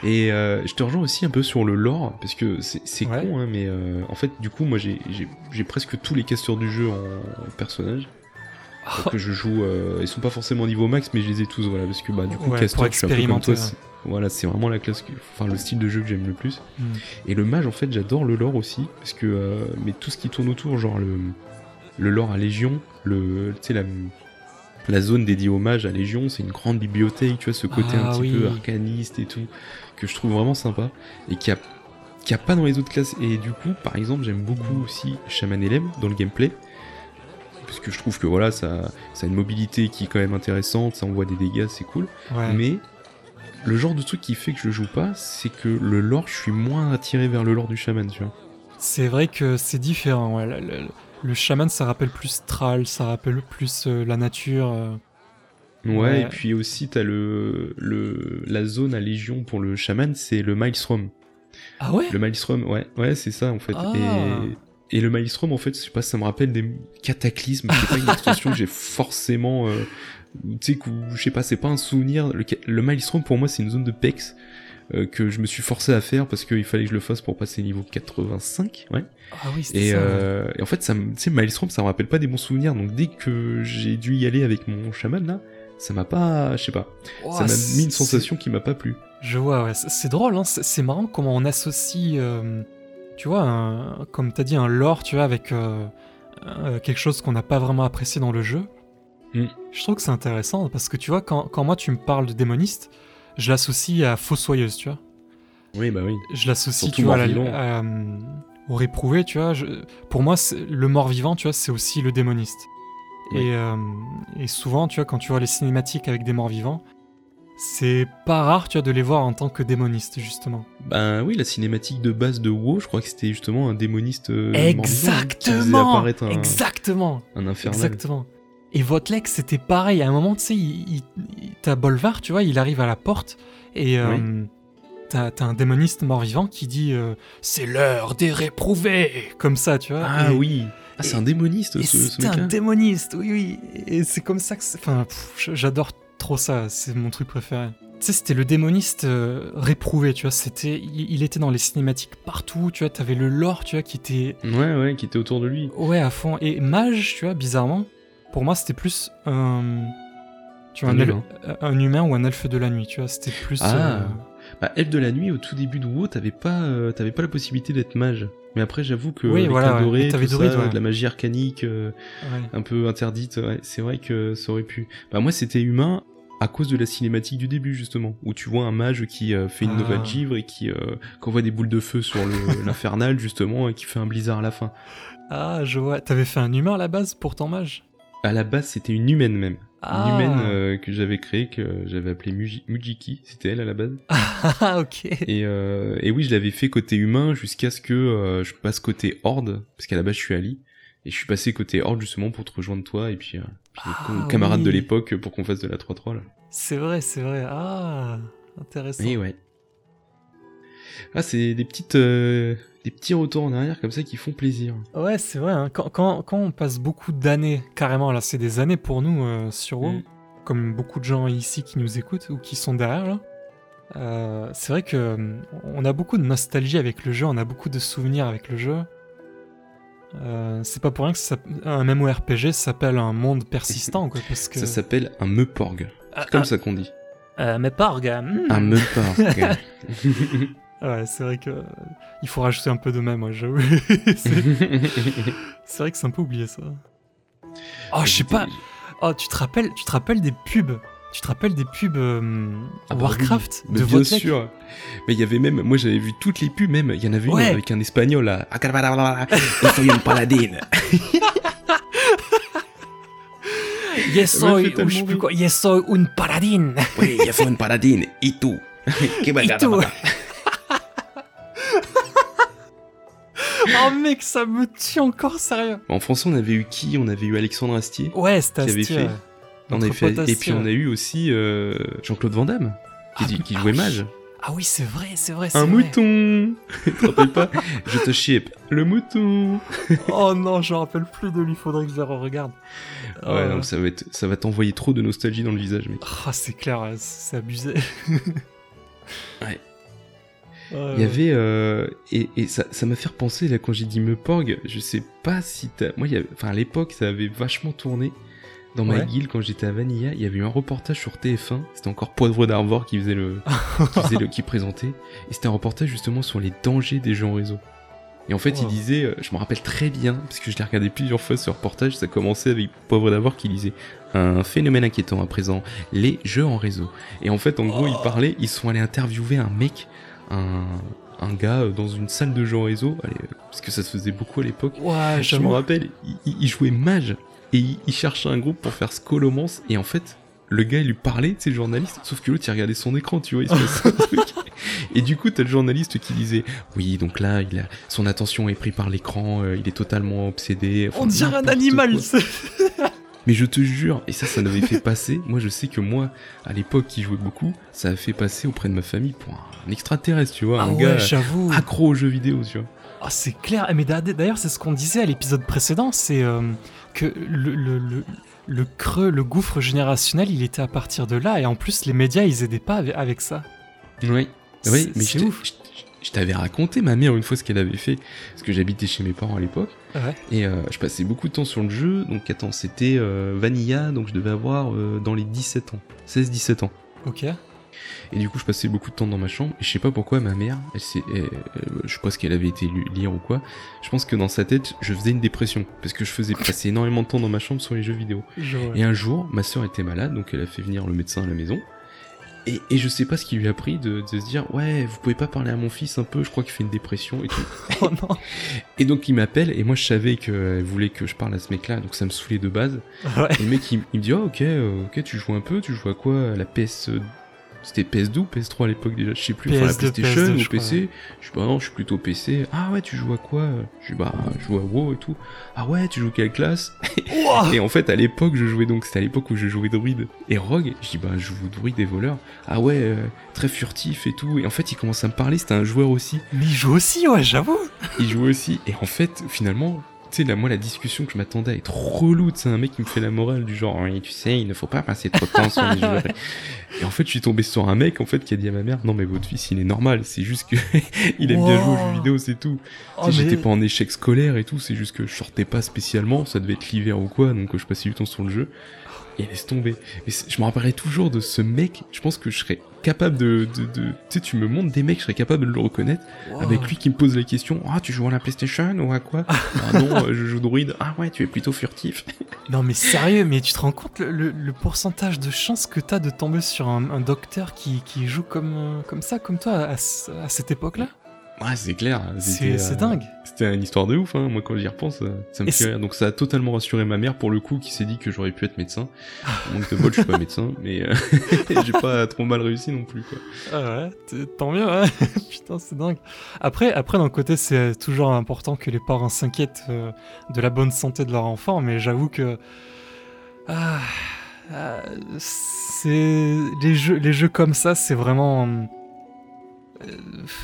Speaker 1: Et euh, je te rejoins aussi un peu sur le lore, parce que c'est
Speaker 4: Ouais.
Speaker 1: con, hein, mais euh, en fait, du coup, moi j'ai- presque tous les casteurs du jeu en, en personnage.
Speaker 4: Oh,
Speaker 1: que je joue. euh, ils sont pas forcément au niveau max, mais je les ai tous, voilà, parce que bah du coup,
Speaker 4: Ouais,
Speaker 1: caster,
Speaker 4: pour
Speaker 1: je suis un peu comme toi. Voilà, c'est vraiment la classe, que- enfin le style de jeu que j'aime le plus.
Speaker 4: Hmm.
Speaker 1: Et le mage, en fait, j'adore le lore aussi, parce que mais tout ce qui tourne autour, genre le le lore à Légion, le tu sais la la zone dédiée aux mages à Légion, c'est une grande bibliothèque, tu vois, ce côté
Speaker 4: Ah
Speaker 1: un petit
Speaker 4: oui.
Speaker 1: peu arcaniste et tout, que je trouve vraiment sympa, et qui a qu'il n'y a pas dans les autres classes. Et du coup, par exemple, j'aime beaucoup aussi Shaman Elem dans le gameplay. Parce que je trouve que voilà, ça, ça a une mobilité qui est quand même intéressante, ça envoie des dégâts, c'est cool.
Speaker 4: Ouais.
Speaker 1: Mais le genre de truc qui fait que je joue pas, c'est que le lore, je suis moins attiré vers le lore du chaman, tu vois.
Speaker 4: C'est vrai que c'est différent. Ouais. Le, le- le chaman, ça rappelle plus Thrall, ça rappelle plus euh, la nature. euh.
Speaker 1: Ouais,
Speaker 4: Ouais.
Speaker 1: et puis aussi, t'as le, le, la zone à Légion pour le chaman, c'est le Maelstrom.
Speaker 4: Ah ouais?
Speaker 1: Le Maelstrom, ouais, ouais, c'est ça en fait.
Speaker 4: Ah.
Speaker 1: Et, et le Maelstrom, en fait, je sais pas, ça me rappelle des cataclysmes. C'est pas une extension que j'ai forcément. euh, tu sais, que- je sais pas, c'est pas un souvenir. Le, le Maelstrom, pour moi, c'est une zone de PEX euh, que je me suis forcé à faire parce qu'il fallait que je le fasse pour passer niveau 85, ouais.
Speaker 4: Ah oui,
Speaker 1: Et,
Speaker 4: ça.
Speaker 1: euh, et en fait, ça tu sais, Maelstrom, ça me rappelle pas des bons souvenirs. Donc dès que j'ai dû y aller avec mon chaman là, ça m'a pas, je sais pas, ça m'a mis une sensation qui m'a pas plu.
Speaker 4: Je vois, ouais. C'est drôle, hein. c'est marrant comment on associe, euh, tu vois, un- comme t'as dit, un lore, tu vois, avec quelque chose qu'on n'a pas vraiment apprécié dans le jeu.
Speaker 1: Mm.
Speaker 4: Je trouve que c'est intéressant parce que tu vois, quand, quand moi tu me parles de démoniste, je l'associe à fossoyeuse, tu vois.
Speaker 1: Oui, bah oui.
Speaker 4: Je l'associe, tu vois, à à, euh, au réprouvé, tu vois. je- pour moi, le mort-vivant, tu vois, c'est aussi le démoniste.
Speaker 1: Oui.
Speaker 4: Et, euh, et souvent, tu vois, quand tu vois les cinématiques avec des morts-vivants, c'est pas rare, tu vois, de les voir en tant que démoniste, justement.
Speaker 1: Ben oui, la cinématique de base de WoW, je crois que c'était justement un démoniste euh, mort-vivant, qui faisait
Speaker 4: Exactement
Speaker 1: apparaître un,
Speaker 4: Exactement
Speaker 1: un infernal.
Speaker 4: Exactement. Et Votlek, c'était pareil. À un moment, tu sais, il, t'as Bolvar, tu vois, il arrive à la porte et euh, t'as, t'as un démoniste mort-vivant qui dit euh, C'est l'heure des réprouvés Comme ça, tu vois.
Speaker 1: Ah
Speaker 4: Et-
Speaker 1: oui. Ah, c'est un démoniste
Speaker 4: Et
Speaker 1: ce, ce
Speaker 4: c'est un démoniste, oui, oui. Et c'est comme ça que. c'est- Enfin, pff, j'adore trop ça. C'est mon truc préféré. Tu sais, c'était le démoniste euh, réprouvé, tu vois. C'était, il, il était dans les cinématiques partout, tu vois. T'avais le lore, tu vois, qui était
Speaker 1: Ouais, ouais, qui était autour de lui.
Speaker 4: Ouais, à fond. Et mage, tu vois, bizarrement, pour moi, c'était plus un. Tu vois,
Speaker 1: Un
Speaker 4: un,
Speaker 1: humain.
Speaker 4: un humain ou un elfe de la nuit, tu vois. C'était plus.
Speaker 1: Ah.
Speaker 4: euh,
Speaker 1: Bah, Elfe de la nuit, au tout début de WoW, t'avais pas, euh, pas la possibilité d'être mage. Mais après, j'avoue que
Speaker 4: Oui,
Speaker 1: les
Speaker 4: voilà,
Speaker 1: dorés, tout ça,
Speaker 4: ouais.
Speaker 1: de la magie arcanique, euh,
Speaker 4: ouais.
Speaker 1: un peu interdite, ouais, c'est vrai que ça aurait pu. Bah moi, c'était humain à cause de la cinématique du début justement, où tu vois un mage qui euh, fait une
Speaker 4: Ah.
Speaker 1: nouvelle givre et qui, euh, envoie des boules de feu sur l'infernal justement et qui fait un blizzard à la fin.
Speaker 4: Ah, je vois. T'avais fait un humain à la base pour ton mage?
Speaker 1: À la base, c'était une humaine même.
Speaker 4: Ah.
Speaker 1: Une humaine euh, que j'avais créée, que j'avais appelée Muji- Mujiki, c'était elle à la base.
Speaker 4: Ah, ok.
Speaker 1: Et, euh, et oui, je l'avais fait côté humain jusqu'à ce que euh, je passe côté horde, parce qu'à la base je suis Ali. Et je suis passé côté horde justement pour te rejoindre toi et puis, euh, puis
Speaker 4: Ah,
Speaker 1: camarade de l'époque pour qu'on fasse de la 3-3 là.
Speaker 4: C'est vrai, c'est vrai. Ah, intéressant.
Speaker 1: Et ouais. Ah, c'est des petites, euh, des petits retours en arrière comme ça qui font plaisir.
Speaker 4: Ouais, c'est vrai. hein. Quand, quand, quand on passe beaucoup d'années, carrément, là, c'est des années pour nous euh, sur WoW,
Speaker 1: Mm.
Speaker 4: comme beaucoup de gens ici qui nous écoutent ou qui sont derrière, là. Euh, c'est vrai que euh, on a beaucoup de nostalgie avec le jeu, on a beaucoup de souvenirs avec le jeu. Euh, c'est pas pour rien que ça, un MMORPG s'appelle un monde persistant, quoi, parce que...
Speaker 1: Ça s'appelle un meuporg.
Speaker 4: Ah,
Speaker 1: comme
Speaker 4: ah,
Speaker 1: ça qu'on dit.
Speaker 4: euh, hmm.
Speaker 1: Un meuporg.
Speaker 4: Ouais, c'est vrai que... euh, Il faut rajouter un peu de même, moi, j'avoue. c'est vrai que c'est un peu oublié, ça. Oh, je sais pas... Oh, tu te rappelles, tu te rappelles des pubs? Tu te rappelles des pubs euh,
Speaker 1: Ah bah
Speaker 4: Warcraft
Speaker 1: oui,
Speaker 4: de
Speaker 1: bien sûr. Mais il y avait même, moi j'avais vu toutes les pubs même. Il y en avait une
Speaker 4: Ouais.
Speaker 1: avec un espagnol là. Une paladine.
Speaker 4: Yes, soy, je sais plus quoi. Yes, soy un paladin.
Speaker 1: Oui, il faut une paladine. Et tout.
Speaker 4: Et tout. Oh mec, ça me tue encore, sérieux.
Speaker 1: En français, on avait eu qui? On avait eu Alexandre Astier.
Speaker 4: Ouais, c'était
Speaker 1: Qui avait
Speaker 4: Astier,
Speaker 1: fait
Speaker 4: Notre
Speaker 1: avait fait... Et puis on a eu aussi euh, Jean-Claude Van Damme qui,
Speaker 4: Ah,
Speaker 1: dit- qui
Speaker 4: ah
Speaker 1: jouait
Speaker 4: oui.
Speaker 1: mage.
Speaker 4: Ah oui, c'est vrai, c'est vrai, c'est
Speaker 1: Un
Speaker 4: vrai.
Speaker 1: mouton Tu te rappelles pas? Je te chip. Le mouton
Speaker 4: Oh non, je me rappelle plus de lui, faudrait que je le regarde.
Speaker 1: Ouais, non, ça va, être... ça va t'envoyer trop de nostalgie dans le visage, mec.
Speaker 4: Ah, c'est clair, c'est abusé.
Speaker 1: Ouais. Il y avait euh, et, et ça ça m'a fait repenser là quand j'ai dit Meuporg, je sais pas si t'as moi il y avait- enfin à l'époque ça avait vachement tourné dans ma guilde quand j'étais à Vanilla, il y avait eu un reportage sur TF1, c'était encore Poivre d'Arvor qui faisait le qui faisait le qui présentait. Et c'était un reportage justement sur les dangers des jeux en réseau. Et en fait, il disait, euh, je me rappelle très bien, parce que je l'ai regardé plusieurs fois ce reportage, ça commençait avec Poivre d'Arvor qui disait un phénomène inquiétant à présent, les jeux en réseau. Et en fait, en gros,
Speaker 4: Oh.
Speaker 1: ils parlaient, ils sont allés interviewer un mec, un, un gars euh, dans une salle de jeu en réseau, euh, parce que ça se faisait beaucoup à l'époque.
Speaker 4: Ouais,
Speaker 1: Je me rappelle, il, jouait mage et il, il cherchait un groupe pour faire Scolomance et en fait, le gars il lui parlait, tu sais, le journaliste, sauf que l'autre il regardait son écran, tu vois, il se passait un truc. Et du coup, t'as le journaliste qui disait, oui, donc là, il a, son attention est prise par l'écran, euh, il est totalement obsédé. Enfin,
Speaker 4: On dirait un animal.
Speaker 1: Mais je te jure, et ça, ça m'avait fait passer. Moi, je sais que moi, à l'époque, qui jouais beaucoup, ça a fait passer auprès de ma famille pour un extraterrestre, tu vois,
Speaker 4: Ah
Speaker 1: un
Speaker 4: ouais,
Speaker 1: gars
Speaker 4: j'avoue.
Speaker 1: accro aux jeux vidéo, tu vois.
Speaker 4: Ah, c'est clair. Eh, Mais d'a- d'ailleurs, c'est ce qu'on disait à l'épisode précédent, c'est euh, que le, le, le, le creux, le gouffre générationnel, il était à partir de là. Et en plus, les médias, ils aidaient pas avec, avec ça.
Speaker 1: Oui. Oui, mais
Speaker 4: c'est
Speaker 1: je,
Speaker 4: ouf.
Speaker 1: je- je t'avais raconté ma mère une fois ce qu'elle avait fait, parce que j'habitais chez mes parents à l'époque,
Speaker 4: Ouais.
Speaker 1: et euh, je passais beaucoup de temps sur le jeu, donc attends, c'était euh, Vanilla, donc je devais avoir euh, dans les 17 ans, 16-17 ans.
Speaker 4: Ok.
Speaker 1: Et du coup, je passais beaucoup de temps dans ma chambre, et je sais pas pourquoi ma mère, elle elle- je sais pas ce qu'elle avait été lire ou quoi, je pense que dans sa tête, je faisais une dépression, parce que je faisais passer énormément de temps dans ma chambre sur les jeux vidéo.
Speaker 4: Je.
Speaker 1: Et un jour, ma soeur était malade, donc elle a fait venir le médecin à la maison. Et, et je sais pas ce qui lui a pris de, de se dire ouais vous pouvez pas parler à mon fils un peu je crois qu'il fait une dépression et tout
Speaker 4: Oh non.
Speaker 1: et donc il m'appelle et moi je savais qu'elle voulait que je parle à ce mec là donc ça me saoulait de base
Speaker 4: Ouais.
Speaker 1: et le mec il, il me dit oh, ok euh, ok tu joues un peu tu joues à quoi? La PS c'était PS2 ou PS3 à l'époque déjà je sais plus enfin, la
Speaker 4: PS2,
Speaker 1: PlayStation
Speaker 4: PS2,
Speaker 1: ou
Speaker 4: crois,
Speaker 1: PC je suis bah non je suis plutôt PC ah ouais tu joues à quoi? Je suis bah je joue à WoW et tout ah ouais tu joues quelle classe? Et en fait, à l'époque, je jouais donc, c'était à l'époque où je jouais druide et rogue. Je dis, bah, je joue druide et voleur. Ah ouais, euh, très furtif et tout. Et en fait, il commence à me parler, c'était un joueur aussi.
Speaker 4: Mais il joue aussi, ouais, j'avoue.
Speaker 1: Il jouait aussi. Et en fait, finalement, tu sais, là, moi, la discussion que je m'attendais à être relou, c'est un mec qui me fait la morale du genre, oui, tu sais, il ne faut pas passer trop de temps sur les jeux. Et en fait, je suis tombé sur un mec, en fait, qui a dit à ma mère, non, mais votre fils, il est normal. C'est juste que il aime bien jouer aux jeux vidéo, c'est tout.
Speaker 4: Oh, mais-
Speaker 1: J'étais pas en échec scolaire et tout, c'est juste que je sortais pas spécialement, ça devait être l'hiver ou quoi, donc euh, je passais du temps sur le jeu. Et laisse tomber. Mais je me rappellerai toujours de ce mec, je pense que je serais capable de... de, de- tu sais, tu me montres des mecs, je serais capable de le reconnaître,
Speaker 4: Wow.
Speaker 1: avec lui qui me pose la question, ah tu joues à la Playstation ou à quoi? Ah non, euh, je joue druide, ah ouais, tu es plutôt furtif.
Speaker 4: Non mais sérieux, mais tu te rends compte le, le- le pourcentage de chance que t'as de tomber sur un, un docteur qui, qui joue comme, euh, comme ça, comme toi, à cette époque-là?
Speaker 1: Ouais, c'est clair.
Speaker 4: C'est
Speaker 1: euh,
Speaker 4: dingue.
Speaker 1: C'était une histoire de ouf, hein. moi quand j'y repense, euh, ça me fait rire. Donc ça a totalement rassuré ma mère pour le coup, qui s'est dit que j'aurais pu être médecin. Manque de bol, je suis pas médecin, mais euh, j'ai pas trop mal réussi non plus, quoi.
Speaker 4: Ah ouais, tant mieux, ouais. Putain, c'est dingue. Après, après d'un côté, c'est toujours important que les parents s'inquiètent euh, de la bonne santé de leur enfant, mais j'avoue que. Ah, ah, c'est. Les jeux, les jeux comme ça, c'est vraiment. Euh,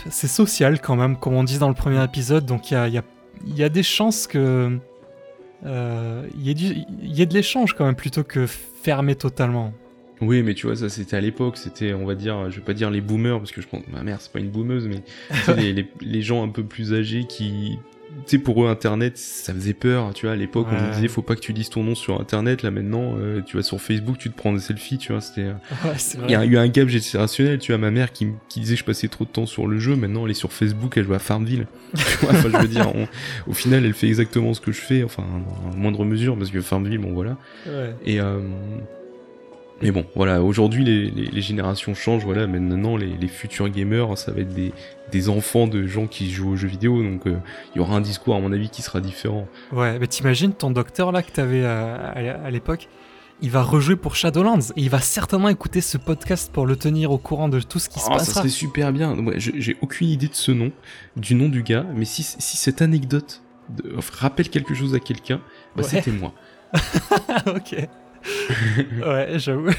Speaker 4: C'est social quand même, comme on dit dans le premier épisode, donc il y a, il y, a, il y a des chances que. euh, Il y, ait y de l'échange quand même, plutôt que fermer totalement.
Speaker 1: Oui, mais tu vois, ça c'était à l'époque, c'était, on va dire, je vais pas dire les boomers, parce que je pense que ma mère c'est pas une boomeuse, mais les, les, les gens un peu plus âgés qui. Tu sais, pour eux, Internet, ça faisait peur, tu vois, à l'époque, on
Speaker 4: Ouais.
Speaker 1: nous disait, faut pas que tu dises ton nom sur Internet, là maintenant, euh, tu vas sur Facebook, tu te prends des selfies, tu vois, c'était. euh,
Speaker 4: Ouais,
Speaker 1: Il y a eu un gap générationnel, tu vois, ma mère qui, disait que je passais trop de temps sur le jeu, maintenant elle est sur Facebook, elle joue à Farmville. Tu vois, enfin, je veux dire, on- au final, elle fait exactement ce que je fais, enfin, en moindre mesure, parce que Farmville, bon voilà.
Speaker 4: Ouais.
Speaker 1: Et euh, mais bon, voilà, aujourd'hui les, les, les générations changent, voilà, maintenant les, les futurs gamers, ça va être des, des enfants de gens qui jouent aux jeux vidéo, donc euh, il y aura un discours à mon avis qui sera différent.
Speaker 4: Ouais, mais t'imagines ton docteur là que t'avais euh, à, à l'époque, il va rejouer pour Shadowlands et il va certainement écouter ce podcast pour le tenir au courant de tout ce qui se
Speaker 1: Oh, ça
Speaker 4: passera.
Speaker 1: serait super bien. Ouais, J'ai aucune idée de ce nom, du nom du gars, mais si, si cette anecdote de- rappelle quelque chose à quelqu'un, bah
Speaker 4: Ouais.
Speaker 1: c'était moi.
Speaker 4: ok. ouais, j'avoue.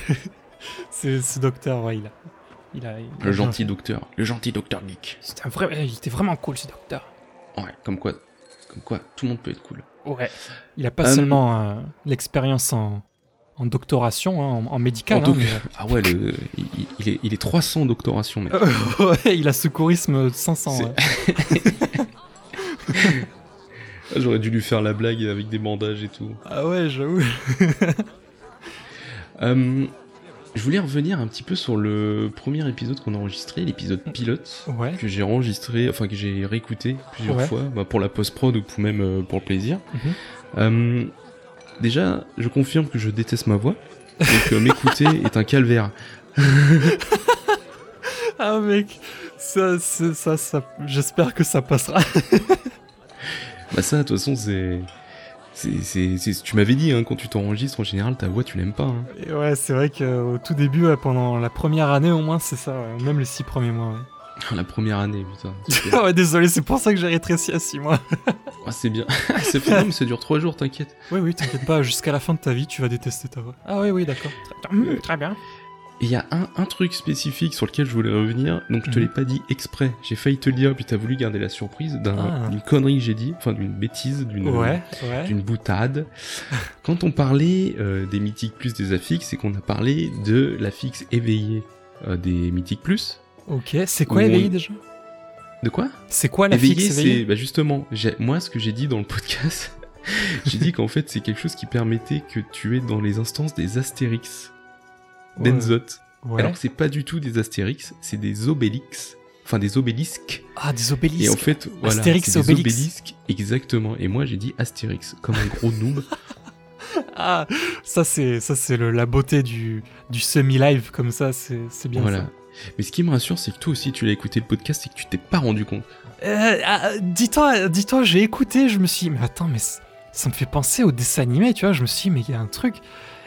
Speaker 4: C'est ce docteur, ouais, il a. Il a il a
Speaker 1: Le gentil
Speaker 4: fait.
Speaker 1: docteur, le gentil docteur geek.
Speaker 4: C'était un vrai. Il était vraiment cool ce docteur.
Speaker 1: Ouais, comme quoi, comme quoi, tout le monde peut être cool.
Speaker 4: Ouais. Il a pas
Speaker 1: Euh,
Speaker 4: seulement euh, l'expérience en, en doctoration, hein, en, en médical.
Speaker 1: En
Speaker 4: hein,
Speaker 1: cas- Ah ouais, le, il, il est, il est 300 doctoration, mec.
Speaker 4: mais- ouais, il a secourisme 500.
Speaker 1: C'est-
Speaker 4: ouais.
Speaker 1: Ah, J'aurais dû lui faire la blague avec des bandages et tout.
Speaker 4: Ah ouais, j'avoue.
Speaker 1: Euh, je voulais revenir un petit peu sur le premier épisode qu'on a enregistré, l'épisode pilote,
Speaker 4: Ouais.
Speaker 1: que j'ai enregistré, enfin que j'ai réécouté plusieurs
Speaker 4: Ouais.
Speaker 1: fois, bah, pour la post-prod ou pour même euh, pour le plaisir.
Speaker 4: Mhm.
Speaker 1: Euh, déjà, je confirme que je déteste ma voix, donc m'écouter est un calvaire.
Speaker 4: Ah mec, Ça, ça, ça, j'espère que ça passera.
Speaker 1: Bah ça, de toute façon, c'est... c'est- c'est- c'est- Tu m'avais dit, hein, quand tu t'enregistres, en général, ta voix, tu l'aimes pas. hein.
Speaker 4: Et ouais, c'est vrai qu'au tout début, ouais, pendant la première année au moins, c'est ça, ouais, même les six premiers mois. Ouais.
Speaker 1: La première année, putain.
Speaker 4: ouais, désolé, c'est pour ça que j'ai rétréci à six mois.
Speaker 1: Ah, c'est bien. fait non, mais ça dure trois jours, t'inquiète.
Speaker 4: Oui, oui, t'inquiète pas, jusqu'à la fin de ta vie, tu vas détester ta voix. Ah oui, oui, d'accord. Très, très bien.
Speaker 1: Et il y a un, un truc spécifique sur lequel je voulais revenir, donc je te
Speaker 4: Mhm.
Speaker 1: l'ai pas dit exprès. J'ai failli te le dire, puis t'as voulu garder la surprise
Speaker 4: Ah.
Speaker 1: d'une connerie que j'ai dit, enfin d'une bêtise, d'une
Speaker 4: Ouais, ouais.
Speaker 1: d'une boutade. Quand on parlait euh, des mythiques plus des affixes, c'est qu'on a parlé de l'affixe éveillé euh, des mythiques plus.
Speaker 4: Ok, c'est quoi
Speaker 1: on-
Speaker 4: éveillé déjà?
Speaker 1: De quoi?
Speaker 4: C'est quoi la
Speaker 1: Éveillé, bah justement, moi ce que j'ai dit dans le podcast, j'ai dit qu'en fait c'est quelque chose qui permettait que tu es dans les instances des Astérix, D'Enzot.
Speaker 4: Ouais.
Speaker 1: Alors que c'est pas du tout des Astérix, c'est des Obélix, enfin des obélisques.
Speaker 4: Ah, des obélisques.
Speaker 1: Et en fait, voilà,
Speaker 4: Astérix
Speaker 1: des
Speaker 4: Obélix.
Speaker 1: obélisques, exactement. Et moi j'ai dit Astérix, comme un gros noob.
Speaker 4: Ah, ça c'est ça c'est la beauté du, du semi-live comme ça, c'est c'est bien
Speaker 1: voilà.
Speaker 4: ça.
Speaker 1: Mais ce qui me rassure, c'est que toi aussi tu l'as écouté le podcast et que tu t'es pas rendu compte.
Speaker 4: Euh, ah, dis-toi, dis-toi, j'ai écouté, je me suis dit, mais attends, mais ça me fait penser au dessin animé, tu vois. Je me suis dit, mais il y a un truc.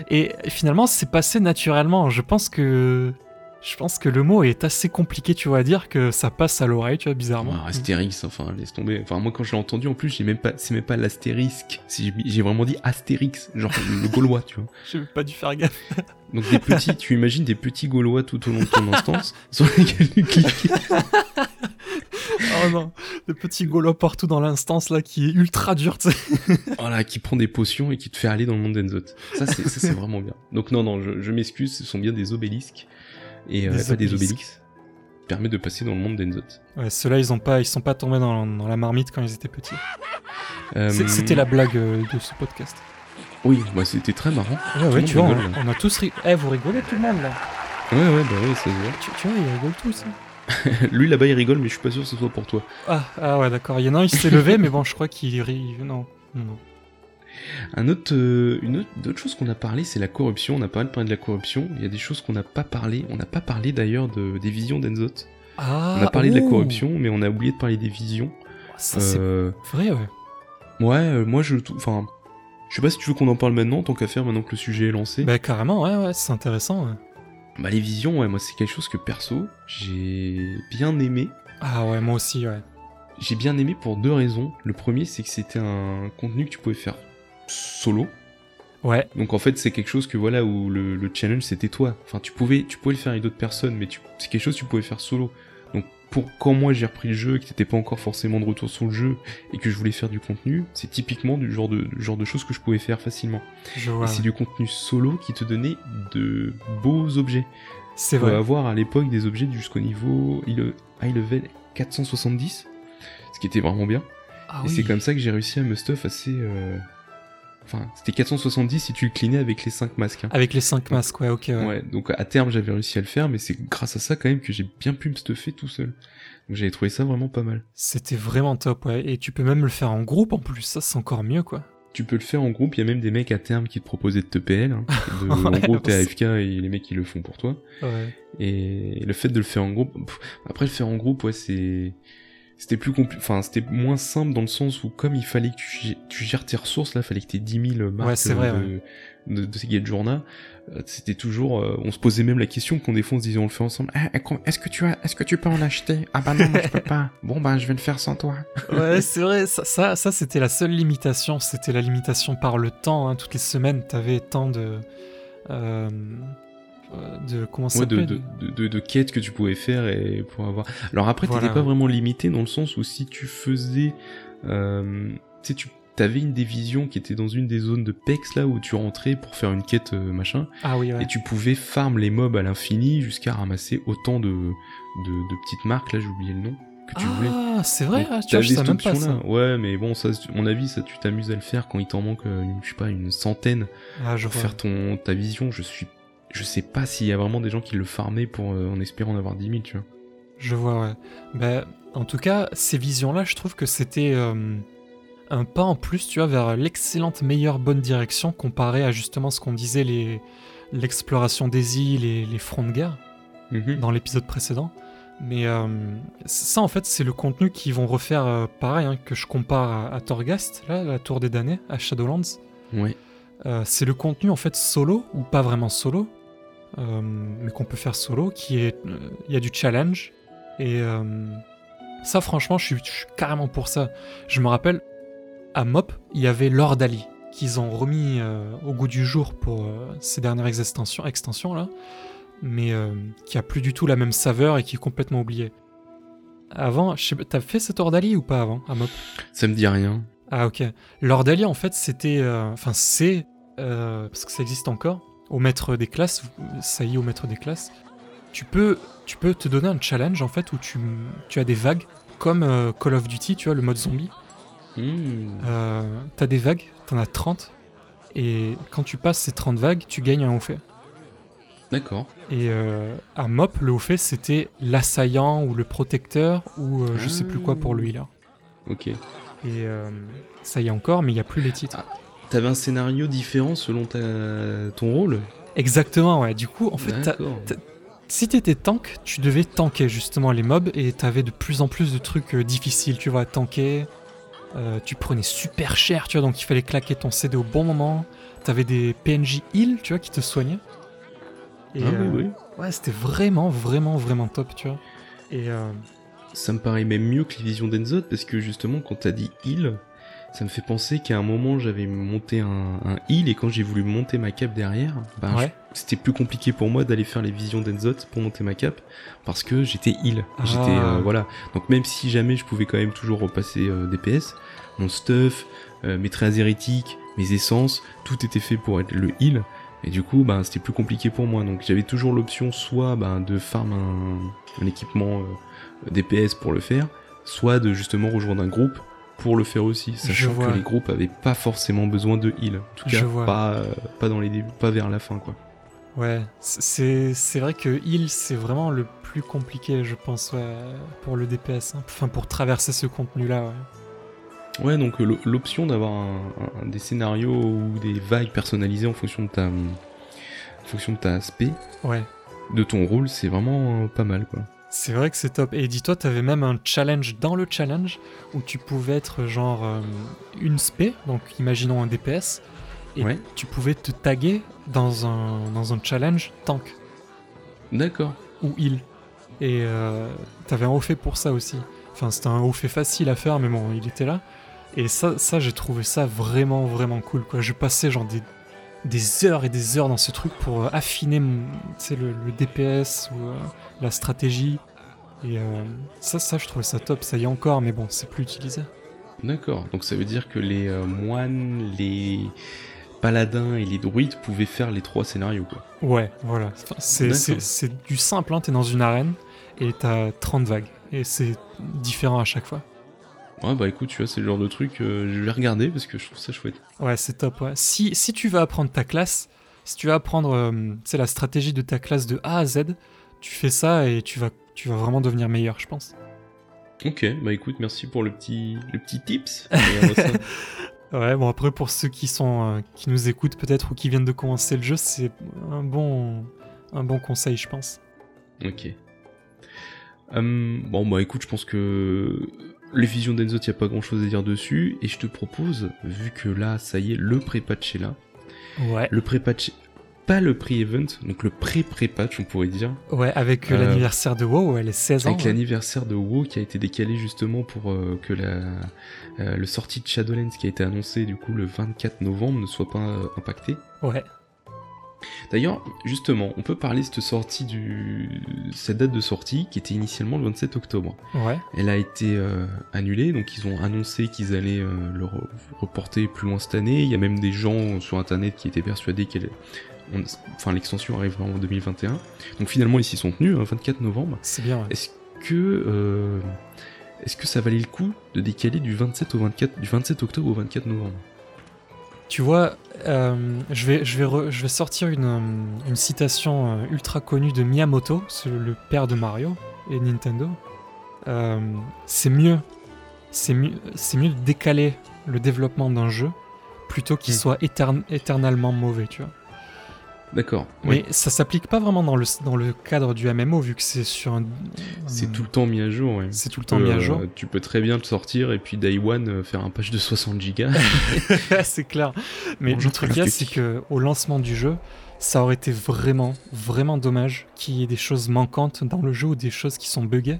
Speaker 4: Et finalement, c'est passé naturellement. Je pense que. Je pense que le mot est assez compliqué, tu vois, à dire que ça passe à l'oreille, tu vois, bizarrement.
Speaker 1: Ah, Astérix, enfin, laisse tomber. Enfin, moi, quand je l'ai entendu, en plus, j'ai même pas, c'est même pas l'astérisque. J'ai vraiment dit Astérix, genre le gaulois, tu vois.
Speaker 4: J'ai pas dû faire gaffe.
Speaker 1: Donc des petits, tu imagines des petits gaulois tout au long de ton instance, sur lesquels tu cliques.
Speaker 4: Oh non, le petit gaulois partout dans l'instance là qui est ultra dur, tu sais.
Speaker 1: Voilà, qui prend des potions et qui te fait aller dans le monde d'Enzot. Ça, c'est, vraiment bien. Donc non, non, je, je m'excuse, ce sont bien des obélisques. Et euh,
Speaker 4: Des
Speaker 1: pas des
Speaker 4: obélisques.
Speaker 1: obélix. qui Permet de passer dans le monde d'Enzot.
Speaker 4: Ouais, ceux-là, ils ont pas, ils sont pas tombés dans, dans la marmite quand ils étaient petits.
Speaker 1: Euh,
Speaker 4: C'était la blague euh, de ce podcast.
Speaker 1: Oui, bah, c'était très marrant.
Speaker 4: Ouais, ouais, tu vois,
Speaker 1: rigole,
Speaker 4: on, on a tous ri... Eh, vous rigolez tout le monde là
Speaker 1: Ouais, ouais, bah oui, ça se voit.
Speaker 4: tu, tu vois, ils rigolent tous. hein.
Speaker 1: Lui là-bas il rigole, mais je suis pas sûr que ce soit pour toi.
Speaker 4: Ah, ah ouais, d'accord. Il y en a un, il s'est levé, mais bon, je crois qu'il rit. Non, non.
Speaker 1: Un autre, euh, une autre, choses qu'on a parlé, c'est la corruption. On a pas mal parlé de la corruption. Il y a des choses qu'on n'a pas parlé. On n'a pas parlé d'ailleurs de, des visions d'Enzot.
Speaker 4: Ah,
Speaker 1: on a parlé de la corruption, mais on a oublié de parler des visions.
Speaker 4: Ça, c'est
Speaker 1: Euh,
Speaker 4: vrai, ouais.
Speaker 1: ouais, euh, moi je, enfin, je sais pas si tu veux qu'on en parle maintenant, tant qu'à faire maintenant que le sujet est lancé.
Speaker 4: Bah, carrément, ouais, ouais, c'est intéressant. ouais.
Speaker 1: Bah les visions, ouais, moi c'est quelque chose que perso j'ai bien aimé.
Speaker 4: Ah, ouais, moi aussi, ouais.
Speaker 1: J'ai bien aimé pour deux raisons. Le premier, c'est que c'était un contenu que tu pouvais faire solo.
Speaker 4: Ouais,
Speaker 1: Donc en fait, c'est quelque chose que voilà où le, le challenge c'était toi. Enfin, tu pouvais, tu pouvais le faire avec d'autres personnes, mais c'est quelque chose que tu pouvais faire solo. Pour quand moi j'ai repris le jeu, et que t'étais pas encore forcément de retour sur le jeu et que je voulais faire du contenu, c'est typiquement du genre de du genre de choses que je pouvais faire facilement.
Speaker 4: je
Speaker 1: Et c'est du contenu solo qui te donnait de beaux objets.
Speaker 4: C'est vrai.
Speaker 1: avoir à l'époque des objets jusqu'au niveau high high level 470, ce qui était vraiment bien.
Speaker 4: Ah,
Speaker 1: Et
Speaker 4: oui.
Speaker 1: c'est comme ça que j'ai réussi à me stuff assez. euh, Enfin, c'était 470 si tu le clinais avec les 5 masques. hein.
Speaker 4: Avec les 5 masques, ouais, ok. Ouais.
Speaker 1: Ouais, donc à terme j'avais réussi à le faire, mais c'est grâce à ça quand même que j'ai bien pu me stuffer tout seul. Donc j'avais trouvé ça vraiment pas mal.
Speaker 4: C'était vraiment top, ouais. Et tu peux même le faire en groupe en plus, ça c'est encore mieux, quoi.
Speaker 1: Tu peux le faire en groupe, il y a même des mecs à terme qui te proposaient de te PL. hein. De- en gros, t'es AFK et les mecs ils le font pour toi.
Speaker 4: Ouais.
Speaker 1: Et le fait de le faire en groupe, pff, après le faire en groupe, ouais, c'est c'était plus enfin c'était moins simple dans le sens où comme il fallait que tu, gères tes ressources là, fallait que t'aies 10 000 marques
Speaker 4: Ouais, c'est vrai,
Speaker 1: de, de, de ces Get Journal, euh, c'était toujours, euh, on se posait même la question qu'on des fois on se disait on le fait ensemble. Ah, est-ce que tu as, est-ce que tu peux en acheter? Ah bah non, moi, je peux pas. Bon bah je vais le faire sans toi.
Speaker 4: Ouais, c'est vrai, ça, ça, ça, c'était la seule limitation, c'était la limitation par le temps. hein. Toutes les semaines, t'avais tant de. euh, de comment ça
Speaker 1: Ouais, de,
Speaker 4: s'appelle
Speaker 1: de, de, de, de quêtes que tu pouvais faire et pour avoir. Alors après,
Speaker 4: Voilà,
Speaker 1: t'étais pas vraiment limité dans le sens où si tu faisais, euh, tu sais, tu t'avais une division qui était dans une des zones de PEX là où tu rentrais pour faire une quête euh, machin
Speaker 4: Ah oui, ouais.
Speaker 1: et tu pouvais farm les mobs à l'infini jusqu'à ramasser autant de, de, petites marques là, j'ai oublié le nom que tu voulais.
Speaker 4: Ah, c'est vrai, ah, tu vois, je même pas ça.
Speaker 1: Ouais, mais bon, ça, mon avis, ça, tu t'amuses à le faire quand il t'en manque, euh, je sais pas, une centaine
Speaker 4: Ah, je
Speaker 1: pour
Speaker 4: vois.
Speaker 1: faire ton ta vision. Je suis, je sais pas s'il y a vraiment des gens qui le farmaient pour euh, en espérant en avoir 10 000, tu vois.
Speaker 4: Je vois, ouais. Ben, en tout cas, ces visions-là, je trouve que c'était euh, un pas en plus, tu vois, vers l'excellente meilleure bonne direction comparé à justement ce qu'on disait, les l'exploration des îles et les fronts de guerre
Speaker 1: Mhm.
Speaker 4: dans l'épisode précédent. Mais euh, ça, en fait, c'est le contenu qu'ils vont refaire euh, pareil, hein, que je compare à, à Torghast, là, la tour des damnés, à Shadowlands. Euh, c'est le contenu en fait solo, ou pas vraiment solo, mais qu'on peut faire solo, qui est. euh, Il y a du challenge. Et euh, ça, franchement, je suis, je suis carrément pour ça. Je me rappelle, à MOP, il y avait Lord Ali, qu'ils ont remis euh, au goût du jour pour euh, ces dernières extensions, extensions là, mais euh, qui a plus du tout la même saveur et qui est complètement oublié. Avant, t'as fait cet Ordali ou pas avant, à MOP
Speaker 1: Ça me dit rien.
Speaker 4: ah ok. L'ordalie en fait c'était, euh, enfin c'est, euh, parce que ça existe encore, au maître des classes, ça y est au maître des classes, tu peux, tu peux te donner un challenge en fait où tu, tu as des vagues, comme euh, Call of Duty, tu vois, le mode zombie.
Speaker 1: Hmm.
Speaker 4: Euh, T'as des vagues, t'en as 30, et quand tu passes ces 30 vagues, tu gagnes un haut fait.
Speaker 1: D'accord.
Speaker 4: Et euh, à MOP, le haut fait c'était l'assaillant ou le protecteur ou euh, je sais plus quoi pour lui là.
Speaker 1: Ok.
Speaker 4: Et ça y est encore, mais il n'y a plus les titres.
Speaker 1: T'avais un scénario différent selon ta... ton rôle?
Speaker 4: Exactement, ouais. Du coup, en fait, si t'étais tank, tu devais tanker justement les mobs et t'avais de plus en plus de trucs euh, difficiles, tu vois, à tanker. Euh, tu prenais super cher, tu vois, donc il fallait claquer ton CD au bon moment. T'avais des PNJ heal, tu vois, qui te soignaient. Et,
Speaker 1: Ah oui,
Speaker 4: euh,
Speaker 1: oui.
Speaker 4: Ouais, c'était vraiment, vraiment, vraiment top, tu vois. Et
Speaker 1: Ça me paraît même mieux que les visions d'Enzot parce que justement quand t'as dit heal, ça me fait penser qu'à un moment j'avais monté un, un heal et quand j'ai voulu monter ma cape derrière, bah,
Speaker 4: Ouais.
Speaker 1: c'était plus compliqué pour moi d'aller faire les visions d'Enzot pour monter ma cape parce que j'étais heal.
Speaker 4: Ah.
Speaker 1: J'étais euh, voilà. Donc même si jamais je pouvais quand même toujours repasser euh, DPS, mon stuff, euh, mes traits hérétiques, mes essences, tout était fait pour être le heal. Et du coup, bah, c'était plus compliqué pour moi. Donc j'avais toujours l'option soit bah, de farm un, un équipement DPS pour le faire, soit de justement rejoindre un groupe pour le faire aussi, sachant que les groupes avaient pas forcément besoin de heal. En tout cas, pas, euh, pas dans les débuts, pas vers la fin, quoi.
Speaker 4: ouais, c'est vrai que heal, c'est vraiment le plus compliqué, je pense, ouais, pour le DPS. hein. Enfin, pour traverser ce contenu-là, ouais.
Speaker 1: Ouais, donc euh, l'o- l'option d'avoir un- un- des scénarios ou des vagues personnalisées en fonction de ta, en fonction de ta aspect,
Speaker 4: Ouais.
Speaker 1: de ton rôle, c'est vraiment euh, pas mal, quoi.
Speaker 4: C'est vrai que c'est top. Et dis-toi, t'avais même un challenge dans le challenge où tu pouvais être genre euh, une spé, donc imaginons un DPS, et
Speaker 1: Ouais.
Speaker 4: tu pouvais te taguer dans un, dans un challenge tank
Speaker 1: D'accord.
Speaker 4: ou heal. Et euh, t'avais un haut fait pour ça aussi. Enfin, c'était un haut fait facile à faire, mais bon, il était là. Et ça, ça j'ai trouvé ça vraiment, vraiment cool. Quoi. Je passais genre des, des heures et des heures dans ce truc pour euh, affiner mon, le, le DPS ou euh, la stratégie. Et euh, ça, ça, je trouvais ça top. Ça y est encore, mais bon, c'est plus utilisé.
Speaker 1: D'accord. Donc ça veut dire que les euh, moines, les paladins et les druides pouvaient faire les trois scénarios, quoi.
Speaker 4: Ouais, voilà. Enfin, c'est du simple, hein. t'es dans une arène et t'as 30 vagues. Et c'est différent à chaque fois.
Speaker 1: Ouais, bah écoute, tu vois, c'est le genre de truc, euh, je vais regarder parce que je trouve ça chouette.
Speaker 4: Ouais, c'est top. Ouais. Si, si tu veux apprendre ta classe, si tu veux apprendre euh, tu sais, la stratégie de ta classe de A à Z, tu fais ça et tu vas, tu vas vraiment devenir meilleur, je pense.
Speaker 1: Ok, bah écoute, merci pour le petit, le petit tips.
Speaker 4: Ouais, bon après pour ceux qui sont, euh, qui nous écoutent peut-être ou qui viennent de commencer le jeu, c'est un bon, un bon conseil, je pense.
Speaker 1: ok. Hum, bon, bah écoute, je pense que les visions d'Enzo, y a pas grand chose à dire dessus. Et je te propose, vu que là, ça y est, le pré-patch est là.
Speaker 4: Ouais.
Speaker 1: Le pré-patch, pas le pré-event, donc le pré-pré-patch, on pourrait dire.
Speaker 4: Ouais, avec euh,
Speaker 1: Euh,
Speaker 4: l'anniversaire de WoW, elle est 16 ans.
Speaker 1: Avec
Speaker 4: ouais.
Speaker 1: l'anniversaire de WoW qui a été décalé justement pour euh, que la, euh, le sortie de Shadowlands qui a été annoncé du coup le 24 novembre ne soit pas euh, impacté.
Speaker 4: Ouais.
Speaker 1: D'ailleurs, justement, on peut parler de cette sortie du, cette date de sortie qui était initialement le 27 octobre.
Speaker 4: Ouais.
Speaker 1: Elle a été euh, annulée, donc ils ont annoncé qu'ils allaient euh, le re- reporter plus loin cette année. Il y a même des gens sur internet qui étaient persuadés qu'elle, on- enfin l'extension arriverait en 2021. Donc finalement ils s'y sont tenus, hein, 24 novembre.
Speaker 4: C'est bien. ouais.
Speaker 1: Est-ce que euh, est-ce que ça valait le coup de décaler du 27 au 24 du 27 octobre au 24 novembre?
Speaker 4: Tu vois, euh, je, vais, je, vais re- je vais sortir une, euh, une citation euh, ultra connue de Miyamoto, le père de Mario et Nintendo. Euh, c'est mieux, c'est mieux, c'est mieux de décaler le développement d'un jeu plutôt qu'il
Speaker 1: Mm.
Speaker 4: soit étern- éternellement mauvais, tu vois.
Speaker 1: D'accord.
Speaker 4: Mais ça s'applique pas vraiment dans le, dans le cadre du MMO, vu que c'est sur un.
Speaker 1: C'est tout le temps mis à jour, ouais.
Speaker 4: C'est tout le temps mis à
Speaker 1: euh,
Speaker 4: jour.
Speaker 1: tu peux très bien le sortir et puis Day One euh, faire un patch de 60 gigas.
Speaker 4: c'est clair. Mais
Speaker 1: Bonjour,
Speaker 4: le truc,
Speaker 1: Call of
Speaker 4: qu'il y a, c'est
Speaker 1: Duty.
Speaker 4: que au lancement du jeu, ça aurait été vraiment, vraiment dommage qu'il y ait des choses manquantes dans le jeu ou des choses qui sont buggées.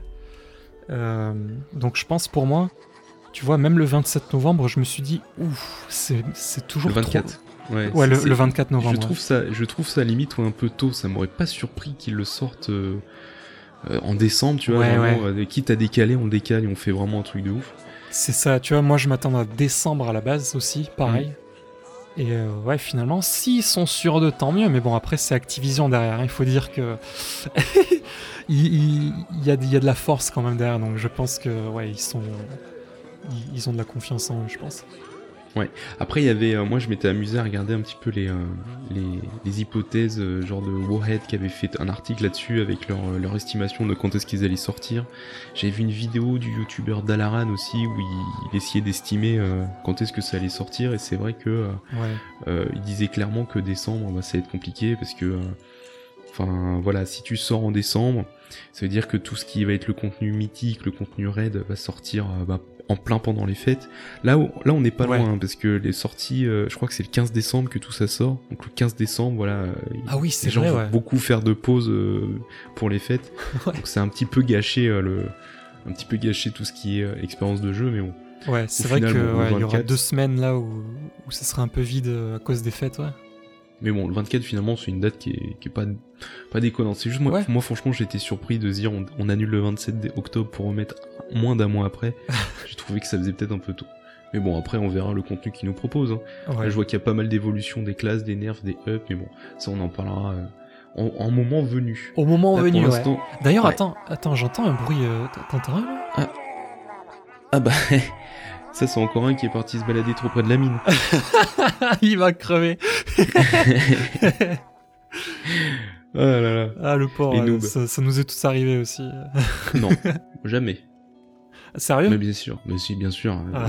Speaker 4: Euh, donc je pense pour moi, tu vois, même le 27 novembre, je me suis dit, ouf, c'est toujours
Speaker 1: le 24. Ouais,
Speaker 4: Trop... Ouais, le,
Speaker 1: c'est-
Speaker 4: le 24 novembre.
Speaker 1: Je
Speaker 4: ouais.
Speaker 1: trouve ça, je trouve ça limite ouais, un peu tôt. Ça m'aurait pas surpris qu'ils le sortent euh, euh, en décembre, tu vois.
Speaker 4: Ouais,
Speaker 1: vraiment, euh, quitte à décaler, on décale et on fait vraiment un truc de ouf.
Speaker 4: C'est ça, tu vois, moi je m'attends à décembre à la base aussi, pareil. Et euh, ouais, finalement, s'ils sont sûrs de tant mieux, mais bon, après c'est Activision derrière, hein. il faut dire que. il, il- il y, a, il y a de la force quand même derrière, donc je pense que, ouais, ils sont. Ils, ils ont de la confiance en eux, je pense.
Speaker 1: Après, il y avait, euh, moi, je m'étais amusé à regarder un petit peu les, euh, les, les hypothèses, euh, genre de Warhead qui avait fait un article là-dessus avec leur, euh, leur estimation de quand est-ce qu'ils allaient sortir. J'avais vu une vidéo du youtubeur Dalaran aussi où il, il essayait d'estimer euh, quand est-ce que ça allait sortir et c'est vrai que euh,
Speaker 4: Ouais.
Speaker 1: euh, il disait clairement que décembre, bah, ça va être compliqué parce que, euh, enfin, voilà, si tu sors en décembre, ça veut dire que tout ce qui va être le contenu mythique, le contenu raid va sortir bah, en plein pendant les fêtes. Là, où- là, on n'est pas
Speaker 4: Ouais.
Speaker 1: loin hein, parce que les sorties, euh, je crois que c'est le 15 décembre que tout ça sort. Donc le 15 décembre, voilà, euh,
Speaker 4: Ah oui,
Speaker 1: les
Speaker 4: c'est
Speaker 1: gens
Speaker 4: vrai,
Speaker 1: vont
Speaker 4: ouais.
Speaker 1: beaucoup faire de pauses euh, pour les fêtes.
Speaker 4: Ouais.
Speaker 1: Donc c'est un petit peu gâché euh, le, un petit peu gâché tout ce qui est expérience de jeu, mais bon.
Speaker 4: Ouais, c'est vrai que
Speaker 1: bon,
Speaker 4: y aura
Speaker 1: 24.
Speaker 4: deux semaines là où, où ça sera un peu vide à cause des fêtes, ouais.
Speaker 1: Mais bon, le 24 finalement c'est une date qui est, qui est pas, pas déconnante. C'est juste moi,
Speaker 4: Ouais.
Speaker 1: moi franchement été surpris de se dire on, on annule le 27 dé- octobre pour remettre moins d'un mois après. j'ai trouvé que ça faisait peut-être un peu tôt. Mais bon après on verra le contenu qu'ils nous proposent. hein.
Speaker 4: Ouais.
Speaker 1: Là je vois qu'il y a pas mal d'évolutions des classes, des nerfs, des ups, mais bon ça on en parlera euh, en, en moment venu.
Speaker 4: Au moment
Speaker 1: Là,
Speaker 4: venu, ouais. D'ailleurs, attends, attends, j'entends un bruit. euh, T'entends un, là
Speaker 1: Ah bah ça c'est encore un qui est parti se balader trop près de la mine.
Speaker 4: Il va crever.
Speaker 1: Ah là là.
Speaker 4: Ah, le pauvre, euh, ça, ça nous est tous arrivé aussi.
Speaker 1: Non, jamais.
Speaker 4: Sérieux?
Speaker 1: Mais bien sûr, mais si bien sûr.
Speaker 4: Ah.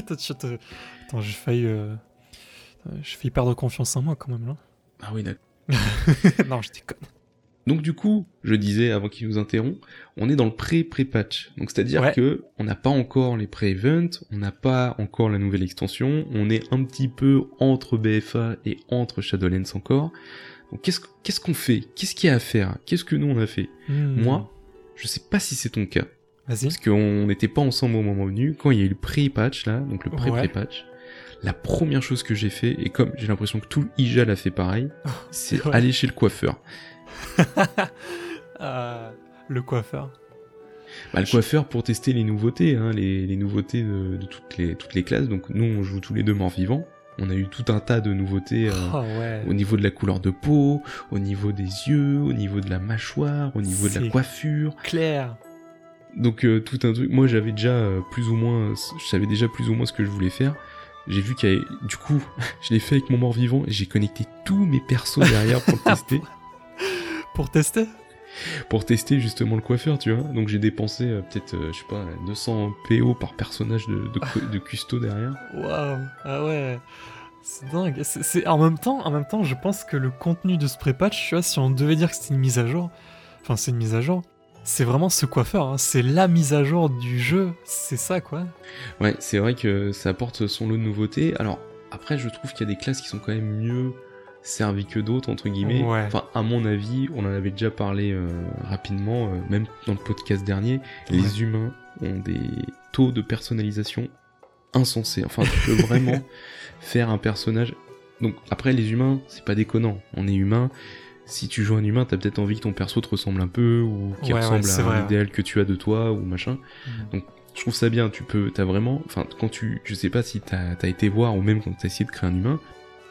Speaker 4: Attends, te- Attends, j'ai failli, euh, failli perdre confiance en moi quand même là.
Speaker 1: Ah oui d'accord.
Speaker 4: non, je déconne.
Speaker 1: Donc du coup, je disais avant qu'il nous interrompt, on est dans le pré-pré-patch. Donc c'est-à-dire
Speaker 4: Ouais.
Speaker 1: que on n'a pas encore les pré-events, on n'a pas encore la nouvelle extension, on est un petit peu entre BFA et entre Shadowlands encore. Donc qu'est-ce qu'est-ce qu'on fait? Qu'est-ce qu'il y a à faire? Qu'est-ce que nous on a fait?
Speaker 4: Hmm.
Speaker 1: Moi, je sais pas si c'est ton cas,
Speaker 4: Vas-y.
Speaker 1: parce qu'on n'était pas ensemble au moment venu. Quand il y a eu le pré-patch là, donc le pré-pré-patch, la première chose que j'ai fait, et comme j'ai l'impression que tout le IJAL a fait pareil, c'est
Speaker 4: Ouais.
Speaker 1: aller chez le coiffeur.
Speaker 4: Ah, le coiffeur.
Speaker 1: Bah, le coiffeur pour tester les nouveautés, hein, les, les nouveautés de, de toutes, les, toutes les classes. Donc nous, on joue tous les deux morts vivants. On a eu tout un tas de nouveautés euh,
Speaker 4: ouais.
Speaker 1: au niveau de la couleur de peau, au niveau des yeux, au niveau de la mâchoire, au niveau de la coiffure.
Speaker 4: Claire.
Speaker 1: Donc euh, tout un truc. Moi, j'avais déjà euh, plus ou moins, je savais déjà plus ou moins ce que je voulais faire. J'ai vu qu'il y avait, du coup, je l'ai fait avec mon mort vivant et j'ai connecté tous mes persos derrière pour le tester.
Speaker 4: Pour tester
Speaker 1: pour tester justement le coiffeur, tu vois. Donc j'ai dépensé euh, peut-être, euh, je sais pas, 200 PO par personnage de, de, cu- de custo derrière.
Speaker 4: Waouh. Ah ouais. C'est dingue. C'est- En même temps, en même temps, je pense que le contenu de ce pré-patch, tu vois, si on devait dire que c'était une mise à jour, enfin c'est une mise à jour, c'est vraiment ce coiffeur. hein. C'est la mise à jour du jeu. C'est ça quoi.
Speaker 1: Ouais, c'est vrai que ça apporte son lot de nouveautés. Alors après, je trouve qu'il y a des classes qui sont quand même mieux servies que d'autres entre guillemets.
Speaker 4: Ouais.
Speaker 1: Enfin, à mon avis, on en avait déjà parlé euh, rapidement, euh, même dans le podcast dernier.
Speaker 4: Ouais.
Speaker 1: Les humains ont des taux de personnalisation insensés. Enfin, tu peux vraiment faire un personnage. Donc après, les humains, c'est pas déconnant. On est humain. Si tu joues un humain, t'as peut-être envie que ton perso te ressemble un peu ou qu'il
Speaker 4: Ouais,
Speaker 1: ressemble à l'idéal que tu as de toi ou machin.
Speaker 4: Mm.
Speaker 1: Donc je trouve ça bien, tu peux, t'as vraiment, enfin quand tu, je sais pas si t'as as été voir ou même quand t'as essayé de créer un humain,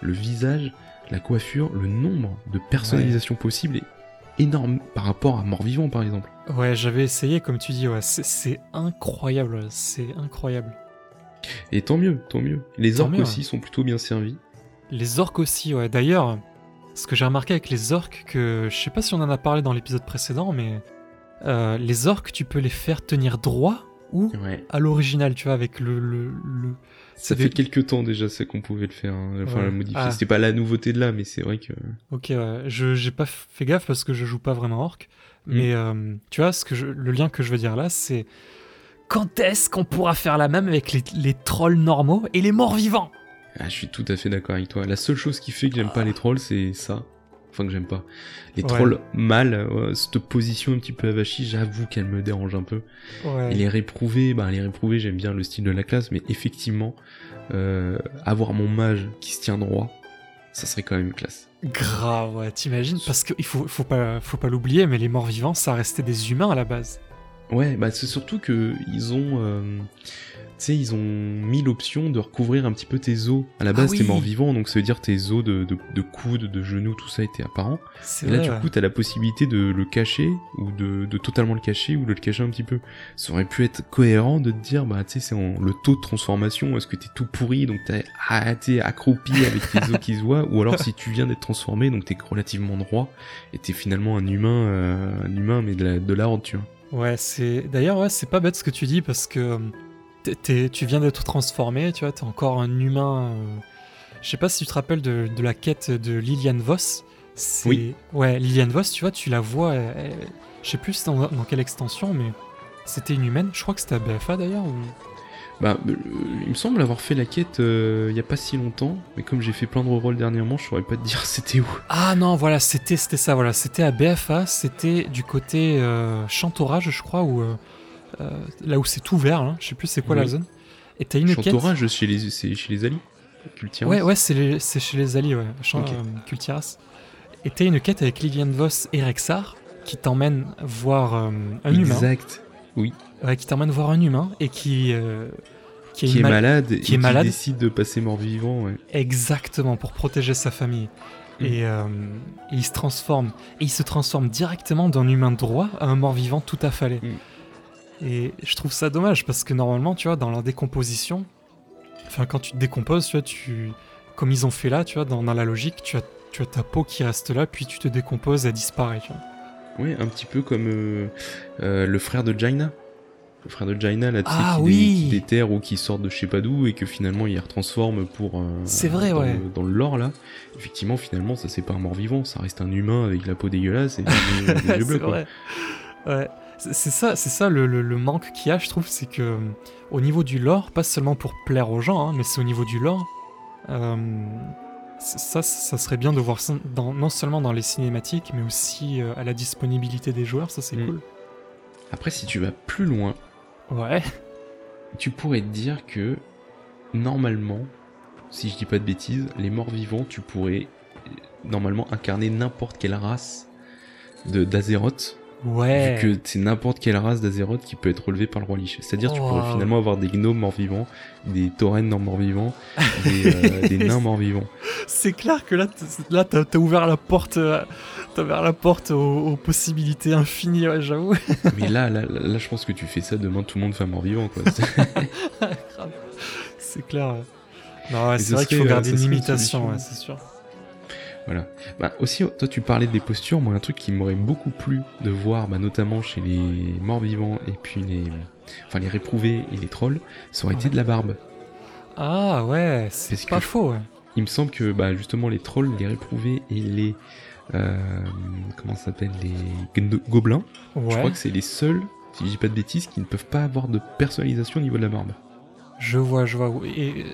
Speaker 1: le visage, la coiffure, le nombre de personnalisations possibles est énorme par rapport à mort-vivant par exemple.
Speaker 4: Ouais, j'avais essayé, comme tu dis, ouais, c'est, c'est incroyable, c'est incroyable.
Speaker 1: Et tant mieux, tant mieux. Les
Speaker 4: Tant
Speaker 1: orques
Speaker 4: mieux,
Speaker 1: aussi
Speaker 4: ouais.
Speaker 1: sont plutôt bien servis.
Speaker 4: Les orques aussi, ouais. D'ailleurs, ce que j'ai remarqué avec les orques, que je sais pas si on en a parlé dans l'épisode précédent, mais euh, les orques, tu peux les faire tenir droit ou
Speaker 1: Ouais.
Speaker 4: à l'original, tu vois, avec le. le, le-
Speaker 1: Ça fait quelques temps déjà ça qu'on pouvait le faire, hein. enfin
Speaker 4: Ouais.
Speaker 1: la modifier.
Speaker 4: Ah.
Speaker 1: C'était pas la nouveauté de là, mais c'est vrai que.
Speaker 4: Ok, ouais. je j'ai pas fait gaffe parce que je joue pas vraiment orc.
Speaker 1: Mm.
Speaker 4: Mais euh, tu vois, ce que je- le lien que je veux dire là, c'est quand est-ce qu'on pourra faire la même avec les, les trolls normaux et les morts vivants?
Speaker 1: Ah, je suis tout à fait d'accord avec toi. La seule chose qui fait que j'aime pas les trolls, c'est ça. Enfin, que j'aime pas. Les
Speaker 4: Ouais.
Speaker 1: trolls mâles, euh, cette position un petit peu avachie, j'avoue qu'elle me dérange un peu.
Speaker 4: Ouais.
Speaker 1: Et les réprouvés, bah, les réprouvés, j'aime bien le style de la classe, mais effectivement, euh, avoir mon mage qui se tient droit, ça serait quand même classe.
Speaker 4: Grave, ouais, t'imagines Parce qu'il faut, faut pas, faut pas l'oublier, mais les morts vivants, ça restait des humains à la base.
Speaker 1: Ouais, bah c'est surtout que ils ont, euh, tu sais, ils ont mis l'option de recouvrir un petit peu tes os. À la
Speaker 4: Ah
Speaker 1: base, t'es
Speaker 4: oui.
Speaker 1: mort vivant, donc ça veut dire tes os de, de, de coudes, de genoux, tout ça était apparent.
Speaker 4: C'est
Speaker 1: Et là, du coup, t'as la possibilité de le cacher, ou de, de totalement le cacher, ou de le cacher un petit peu. Ça aurait pu être cohérent de te dire, bah, tu sais, c'est le taux de transformation, est-ce que t'es tout pourri, donc t'es ah, accroupi avec tes os qui se voient, ou alors si tu viens d'être transformé, donc t'es relativement droit, et t'es finalement un humain, euh, un humain, mais de la, de la horde, tu vois.
Speaker 4: Ouais, c'est. D'ailleurs, ouais, c'est pas bête ce que tu dis parce que euh, t'es- tu viens d'être transformé, tu vois, t'es encore un humain. euh, Je sais pas si tu te rappelles de, de la quête de Liliane Voss. C'est-
Speaker 1: Oui.
Speaker 4: Ouais, Liliane Voss, tu vois, tu la vois. elle- Je sais plus dans, dans quelle extension, mais c'était une humaine. Je crois que c'était à BFA d'ailleurs. Ou...
Speaker 1: Bah, euh, il me semble avoir fait la quête euh, il y a pas si longtemps, mais comme j'ai fait plein de rerolls dernièrement, je saurais pas te dire c'était où.
Speaker 4: Ah non, voilà, c'était c'était ça, voilà, c'était à BFA, c'était du côté euh, Chantorage, je crois, ou là où c'est ouvert, hein, je sais plus c'est quoi la zone. Et t'as une quête.
Speaker 1: Chantorage, chez les, c'est chez les alliés Cultiras
Speaker 4: Ouais, ouais, c'est chez les alliés, ouais, Chan-
Speaker 1: Ok.
Speaker 4: euh, Kultiras. Et t'as une quête avec Liliane Voss et Rexar qui t'emmène voir euh, un humain.
Speaker 1: Exact. Oui.
Speaker 4: Ouais, qui t'emmène voir un humain et qui. euh, qui,
Speaker 1: est
Speaker 4: mal-
Speaker 1: malade et
Speaker 4: qui malade.
Speaker 1: décide de passer mort-vivant, ouais.
Speaker 4: Exactement, pour protéger sa famille.
Speaker 1: Mm.
Speaker 4: Et, euh, et il se transforme. Et il se transforme directement d'un humain droit à un mort-vivant tout affalé.
Speaker 1: Mm.
Speaker 4: Et je trouve ça dommage parce que normalement, tu vois, dans la décomposition, enfin, quand tu te décomposes, tu vois, tu. Comme ils ont fait là, tu vois, dans, dans la logique, tu as, tu as ta peau qui reste là, puis tu te décomposes, elle disparaît, tu vois.
Speaker 1: Ouais, un petit peu comme euh, euh, le frère de Jaina. Le frère de Jaina, là, tu sais,
Speaker 4: Ah
Speaker 1: qui,
Speaker 4: oui.
Speaker 1: dé- qui déterre ou qui sort de je sais pas d'où et que finalement il retransforme pour. euh,
Speaker 4: C'est vrai,
Speaker 1: dans
Speaker 4: ouais.
Speaker 1: Dans le lore, là. Effectivement, finalement, ça c'est pas un mort-vivant, ça reste un humain avec la peau dégueulasse et les yeux- bleus, quoi.
Speaker 4: vrai. Ouais. C'est ça, c'est ça le, le- le manque qu'il y a, je trouve, c'est que euh, au niveau du lore, pas seulement pour plaire aux gens, hein, mais c'est au niveau du lore. euh, ça, ça serait bien de voir ça dans- non seulement dans les cinématiques, mais aussi à la disponibilité des joueurs. Ça, c'est
Speaker 1: Mm.
Speaker 4: cool.
Speaker 1: Après, si tu vas plus loin,
Speaker 4: Ouais.
Speaker 1: tu pourrais te dire que normalement, si je dis pas de bêtises, les morts vivants, tu pourrais normalement incarner n'importe quelle race de d'Azeroth,
Speaker 4: Ouais.
Speaker 1: vu que c'est n'importe quelle race d'Azeroth qui peut être relevée par le roi Lich. C'est-à-dire tu
Speaker 4: Oh.
Speaker 1: pourrais finalement avoir des gnomes morts vivants, des taurennes morts vivants, des, euh, des nains morts vivants.
Speaker 4: C'est clair que là, là, t'as t'as ouvert la porte, euh, t'as ouvert la porte aux, aux possibilités infinies. Ouais, j'avoue.
Speaker 1: Mais là, là, là, là, je pense que tu fais ça demain, tout le monde fait un mort vivant, quoi.
Speaker 4: C'est clair. ouais. Non, ouais,
Speaker 1: Et
Speaker 4: c'est
Speaker 1: ce
Speaker 4: vrai qu'il faut
Speaker 1: euh,
Speaker 4: garder
Speaker 1: ça
Speaker 4: une limitation, ouais, c'est sûr.
Speaker 1: Voilà. Bah aussi, toi tu parlais des postures, moi un truc qui m'aurait beaucoup plu de voir, bah, notamment chez les morts vivants et puis les, enfin les réprouvés et les trolls, ça aurait été de la barbe.
Speaker 4: Ah ouais, c'est pas faux.
Speaker 1: Il me semble que bah justement les trolls, les réprouvés et les euh, comment ça s'appelle les gobelins, je
Speaker 4: Ouais,
Speaker 1: crois que c'est les seuls, si je dis pas de bêtises, qui ne peuvent pas avoir de personnalisation au niveau de la barbe.
Speaker 4: je vois, je vois. Et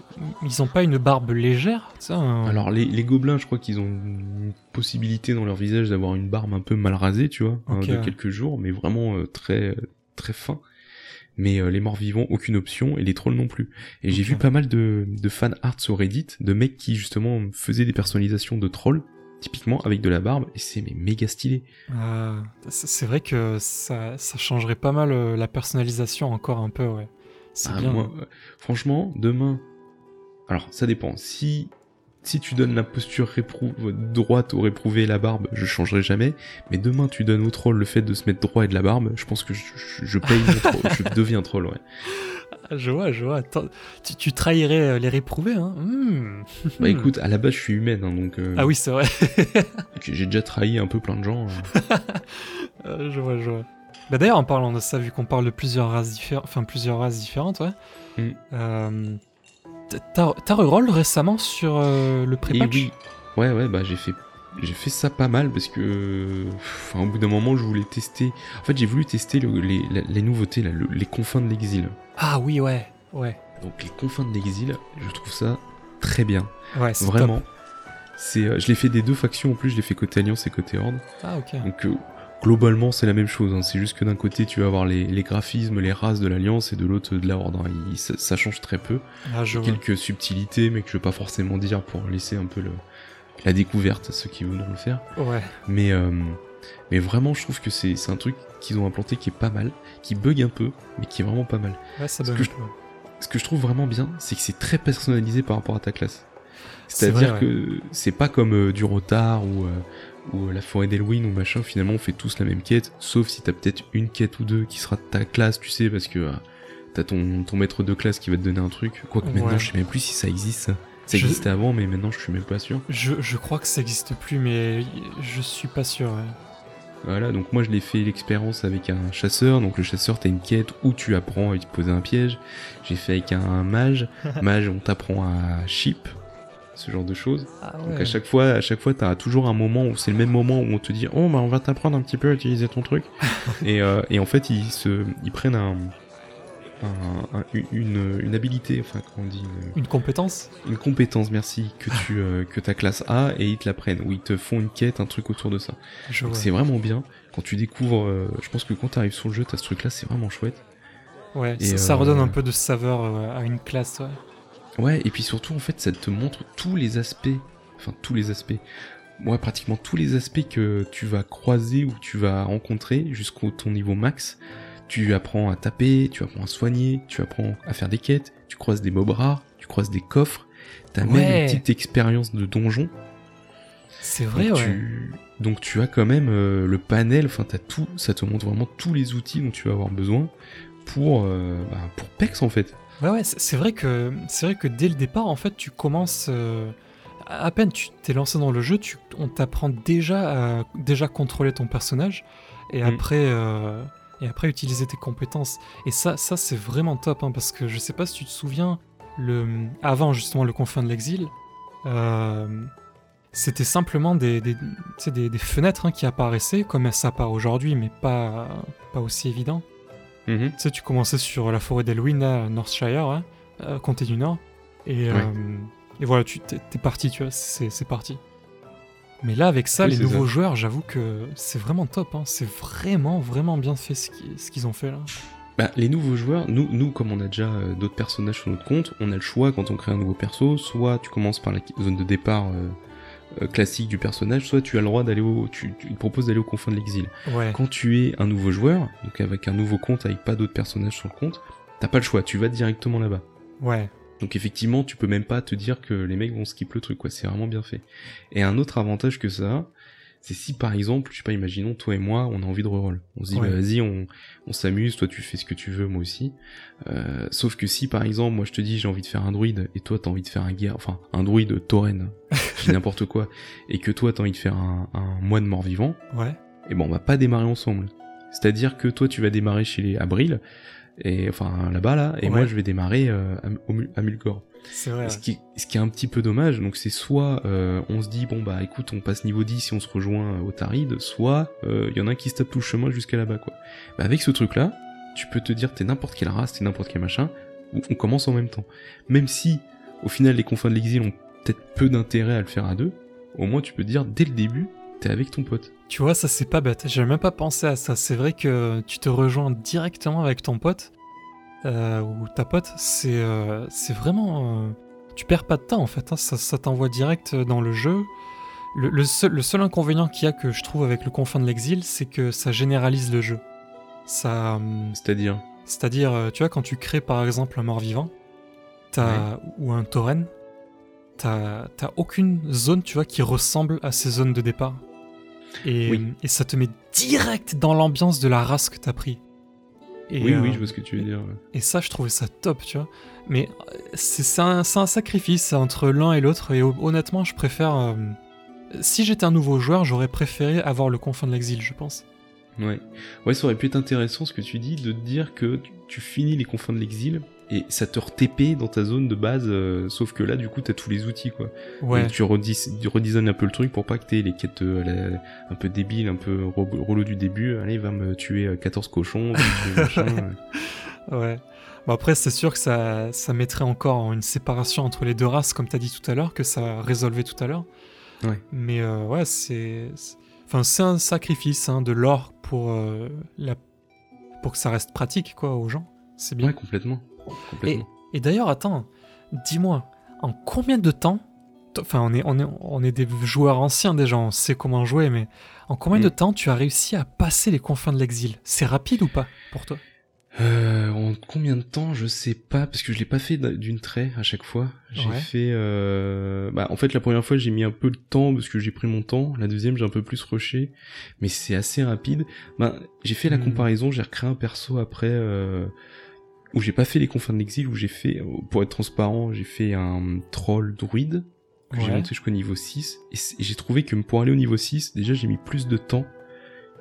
Speaker 4: ils ont pas une barbe légère, ça un-
Speaker 1: Alors les, les gobelins, je crois qu'ils ont une possibilité dans leur visage d'avoir une barbe un peu mal rasée, tu vois, hein, de quelques jours, mais vraiment euh, très très fin. Mais euh, les morts vivants, aucune option, et les trolls non plus. Et j'ai vu pas mal de, de fan arts sur Reddit, de mecs qui justement faisaient des personnalisations de trolls, typiquement avec de la barbe, et c'est mais méga stylé.
Speaker 4: Ah, c'est vrai que ça, ça changerait pas mal euh, la personnalisation encore un peu, ouais. C'est
Speaker 1: Ah,
Speaker 4: bien.
Speaker 1: moi, euh, franchement, demain, alors ça dépend. Si si tu donnes la posture réprou- droite au réprouvé et la barbe, je changerai jamais. Mais demain, tu donnes au troll le fait de se mettre droit et de la barbe, je pense que je, je- je paye mon troll, je deviens troll, ouais.
Speaker 4: Je vois, je vois. Tu, tu trahirais euh, les réprouvés, hein Hmm.
Speaker 1: Bah écoute, à la base, je suis humaine, hein, donc euh,
Speaker 4: Ah oui, c'est vrai.
Speaker 1: j'ai déjà trahi un peu plein de gens. euh.
Speaker 4: Euh, je vois, je vois. Bah d'ailleurs, en parlant de ça, vu qu'on parle de plusieurs races différentes, enfin plusieurs races différentes, ouais.
Speaker 1: Mm.
Speaker 4: Euh, t'as reroll récemment sur le
Speaker 1: Et
Speaker 4: pré-patch?
Speaker 1: Oui. Ouais, ouais, bah j'ai fait, j'ai fait ça pas mal parce que, enfin, au bout d'un moment, je voulais tester. En fait, j'ai voulu tester le- les, nouveautés, là, le- les confins de l'exil.
Speaker 4: Ah oui, ouais, ouais,
Speaker 1: Donc les confins de l'exil, je trouve ça très bien,
Speaker 4: ouais, c'est
Speaker 1: vraiment. C'est, euh, je l'ai fait des deux factions en plus, je l'ai fait côté Alliance et côté Horde.
Speaker 4: Ah ok.
Speaker 1: Donc euh, globalement, c'est la même chose. hein. C'est juste que d'un côté, tu vas avoir les, les graphismes, les races de l'Alliance et de l'autre de la Horde. hein. Il- ça, ça change très peu.
Speaker 4: Ah, je vois.
Speaker 1: quelques subtilités, mais que je vais pas forcément dire pour laisser un peu le, la découverte à ceux qui voudront le faire.
Speaker 4: Ouais,
Speaker 1: Mais, euh, mais vraiment, je trouve que c'est un truc qu'ils ont implanté qui est pas mal, qui bug un peu, mais qui est vraiment pas mal.
Speaker 4: ouais, ça
Speaker 1: Ce que je-. Ce que je trouve vraiment bien, c'est que c'est très personnalisé par rapport à ta classe.
Speaker 4: C'est
Speaker 1: C'est-à-dire que c'est pas comme euh, du retard ou, euh, ou euh, la forêt d'Elwyn ou machin, finalement on fait tous la même quête, sauf si t'as peut-être une quête ou deux qui sera de ta classe, tu sais, parce que euh, t'as ton, ton maître de classe qui va te donner un truc. Quoique maintenant, je sais même plus si ça existe. Ça, Ça
Speaker 4: Je-
Speaker 1: existait avant, mais maintenant je suis même pas sûr.
Speaker 4: Je, je crois que ça existe plus, mais je suis pas sûr. ouais.
Speaker 1: Voilà, donc moi je l'ai fait l'expérience avec un chasseur. Donc le chasseur, t'as une quête où tu apprends à te poser un piège. J'ai fait avec un mage. mage, on t'apprend à ship, ce genre de choses.
Speaker 4: Ah
Speaker 1: Donc à chaque fois, à chaque fois, t'as toujours un moment où c'est le même moment où on te dit, oh bah on va t'apprendre un petit peu à utiliser ton truc. et, euh, et en fait, ils se, ils prennent un, un- un- une, une habilité, enfin comment on dit, une,
Speaker 4: Une compétence
Speaker 1: une compétence, merci, que tu, euh, que ta classe a et ils te la prennent. Ou ils te font une quête, un truc autour de ça. C'est vraiment bien. Quand tu découvres, euh, je pense que quand t'arrives sur le jeu, t'as ce truc-là, c'est vraiment chouette.
Speaker 4: Ouais,
Speaker 1: Et,
Speaker 4: ça, ça
Speaker 1: euh,
Speaker 4: redonne un peu de saveur euh, à une classe, ouais.
Speaker 1: Ouais, et puis surtout, en fait, ça te montre tous les aspects, enfin tous les aspects, ouais, pratiquement tous les aspects que tu vas croiser ou tu vas rencontrer jusqu'au ton niveau max. Tu apprends à taper, tu apprends à soigner, tu apprends à faire des quêtes, tu croises des mobs rares, tu croises des coffres, t'as même une petite expérience de donjon.
Speaker 4: C'est vrai,
Speaker 1: donc,
Speaker 4: ouais.
Speaker 1: tu... donc tu as quand même euh, le panel, enfin t'as tout, ça te montre vraiment tous les outils dont tu vas avoir besoin pour, euh, bah, pour PEX en fait.
Speaker 4: Ouais, ouais, c'est vrai que c'est vrai que dès le départ, en fait, tu commences euh, à peine tu t'es lancé dans le jeu, tu, on t'apprend déjà à déjà contrôler ton personnage et
Speaker 1: Mm.
Speaker 4: après et après utiliser tes compétences. Et ça, ça c'est vraiment top, hein, parce que je sais pas si tu te souviens, le avant justement le confin de l'exil, euh, c'était simplement des des, des, des fenêtres hein, qui apparaissaient comme ça apparaît aujourd'hui, mais pas pas aussi évident.
Speaker 1: Mhm.
Speaker 4: Tu sais, tu commençais sur la forêt d'Elwyn, à Northshire, hein, euh, comté du Nord. Et,
Speaker 1: Ouais.
Speaker 4: euh, et voilà, tu t'es parti, tu vois, c'est parti. Mais là, avec ça,
Speaker 1: Oui,
Speaker 4: les nouveaux
Speaker 1: ça.
Speaker 4: joueurs, j'avoue que c'est vraiment top. hein. C'est vraiment, vraiment bien fait ce qui- ce qu'ils ont fait là.
Speaker 1: Bah, les nouveaux joueurs, nous, nous comme on a déjà euh, d'autres personnages sur notre compte, on a le choix quand on crée un nouveau perso, soit tu commences par la zone de départ euh, euh, classique du personnage, soit tu as le droit d'aller au, tu, tu il te propose d'aller au confin de l'exil.
Speaker 4: Ouais,
Speaker 1: Quand tu es un nouveau joueur, donc avec un nouveau compte avec pas d'autres personnages sur le compte, t'as pas le choix, tu vas directement là-bas.
Speaker 4: ouais,
Speaker 1: Donc effectivement, tu peux même pas te dire que les mecs vont skip le truc, quoi. C'est vraiment bien fait. Et un autre avantage que ça, a, c'est si par exemple, je sais pas, imaginons toi et moi, on a envie de reroll. On se dit,
Speaker 4: Ouais.
Speaker 1: bah, vas-y, on, on s'amuse, toi tu fais ce que tu veux, moi aussi. Euh, sauf que si par exemple, moi je te dis j'ai envie de faire un druide et toi t'as envie de faire un guerre, enfin un druide tauren, n'importe quoi, et que toi t'as envie de faire un, un moine mort-vivant,
Speaker 4: ouais.
Speaker 1: et bon, on va pas démarrer ensemble. C'est-à-dire que toi, tu vas démarrer chez les Abril, et enfin là-bas là, et
Speaker 4: Ouais.
Speaker 1: moi je vais démarrer euh, à, à Mulgore.
Speaker 4: C'est vrai.
Speaker 1: Ce, qui, ce qui est un petit peu dommage, donc c'est soit euh, on se dit bon bah écoute on passe niveau 10 si on se rejoint au Taride, soit il y en a un qui se tape tout le chemin jusqu'à là-bas quoi. Bah, avec ce truc là, tu peux te dire t'es n'importe quelle race, t'es n'importe quel machin, on commence en même temps. Même si au final les confins de l'exil ont peut-être peu d'intérêt à le faire à deux, au moins tu peux te dire dès le début t'es avec ton pote.
Speaker 4: Tu vois, ça c'est pas bête. J'avais même pas pensé à ça. C'est vrai que tu te rejoins directement avec ton pote euh, ou ta pote. C'est euh, c'est vraiment. euh, tu perds pas de temps en fait. hein. Ça, ça t'envoie direct dans le jeu. Le, le seul, le seul inconvénient qu'il y a que je trouve avec le confin de l'exil, c'est que ça généralise le jeu. Ça, hum,
Speaker 1: C'est-à-dire?
Speaker 4: c'est-à-dire, tu vois, quand tu crées par exemple un mort-vivant, t'as- ou un tauren, t'as t'as aucune zone, tu vois, qui ressemble à ces zones de départ. Et,
Speaker 1: Oui.
Speaker 4: et ça te met direct dans l'ambiance de la race que t'as pris. Et,
Speaker 1: Oui,
Speaker 4: euh,
Speaker 1: oui, je vois ce que tu veux dire. ouais.
Speaker 4: et ça, je trouvais ça top, tu vois. Mais euh, c'est c'est un, c'est un sacrifice entre l'un et l'autre. Et hon- honnêtement, je préfère. euh, si j'étais un nouveau joueur, j'aurais préféré avoir le confin de l'exil, je pense.
Speaker 1: Ouais. Ouais, ça aurait pu être intéressant ce que tu dis, de te dire que tu- tu finis les confins de l'exil et ça te re-TP dans ta zone de base, euh, sauf que là, du coup, t'as tous les outils, quoi.
Speaker 4: Ouais.
Speaker 1: Tu redis- tu redesignes un peu le truc pour pas que t'aies les quêtes euh, la- un peu débiles, un peu relou du début. Allez, va me tuer euh, 14 cochons, va me tuer machin. euh.
Speaker 4: Ouais. Bon après, c'est sûr que ça, ça mettrait encore une séparation entre les deux races, comme tu as dit tout à l'heure, que ça résolvait tout à l'heure.
Speaker 1: Ouais.
Speaker 4: Mais euh, ouais, c'est. Enfin, c'est un sacrifice hein, de l'or pour, la... pour que ça reste pratique, quoi, aux gens. C'est bien.
Speaker 1: Ouais, complètement. Complètement.
Speaker 4: Et d'ailleurs, attends, dis-moi, en combien de temps. Enfin, on est, on, est, on est des joueurs anciens déjà, on sait comment jouer, mais en combien
Speaker 1: Mm.
Speaker 4: de temps tu as réussi à passer les confins de l'exil? C'est rapide ou pas pour toi?
Speaker 1: Euh, en combien de temps, je sais pas, parce que je l'ai pas fait d'une trait à chaque fois. J'ai
Speaker 4: Ouais.
Speaker 1: fait, euh... bah, en fait, la première fois, j'ai mis un peu de temps parce que j'ai pris mon temps. La deuxième, j'ai un peu plus rushé, mais c'est assez rapide. Bah, j'ai fait la
Speaker 4: Hmm.
Speaker 1: comparaison, j'ai recréé un perso après, euh... où j'ai pas fait les confins de l'exil, où j'ai fait, pour être transparent, j'ai fait un troll druide que j'ai monté jusqu'au niveau 6, et j'ai trouvé que pour aller au niveau 6, déjà, j'ai mis plus de temps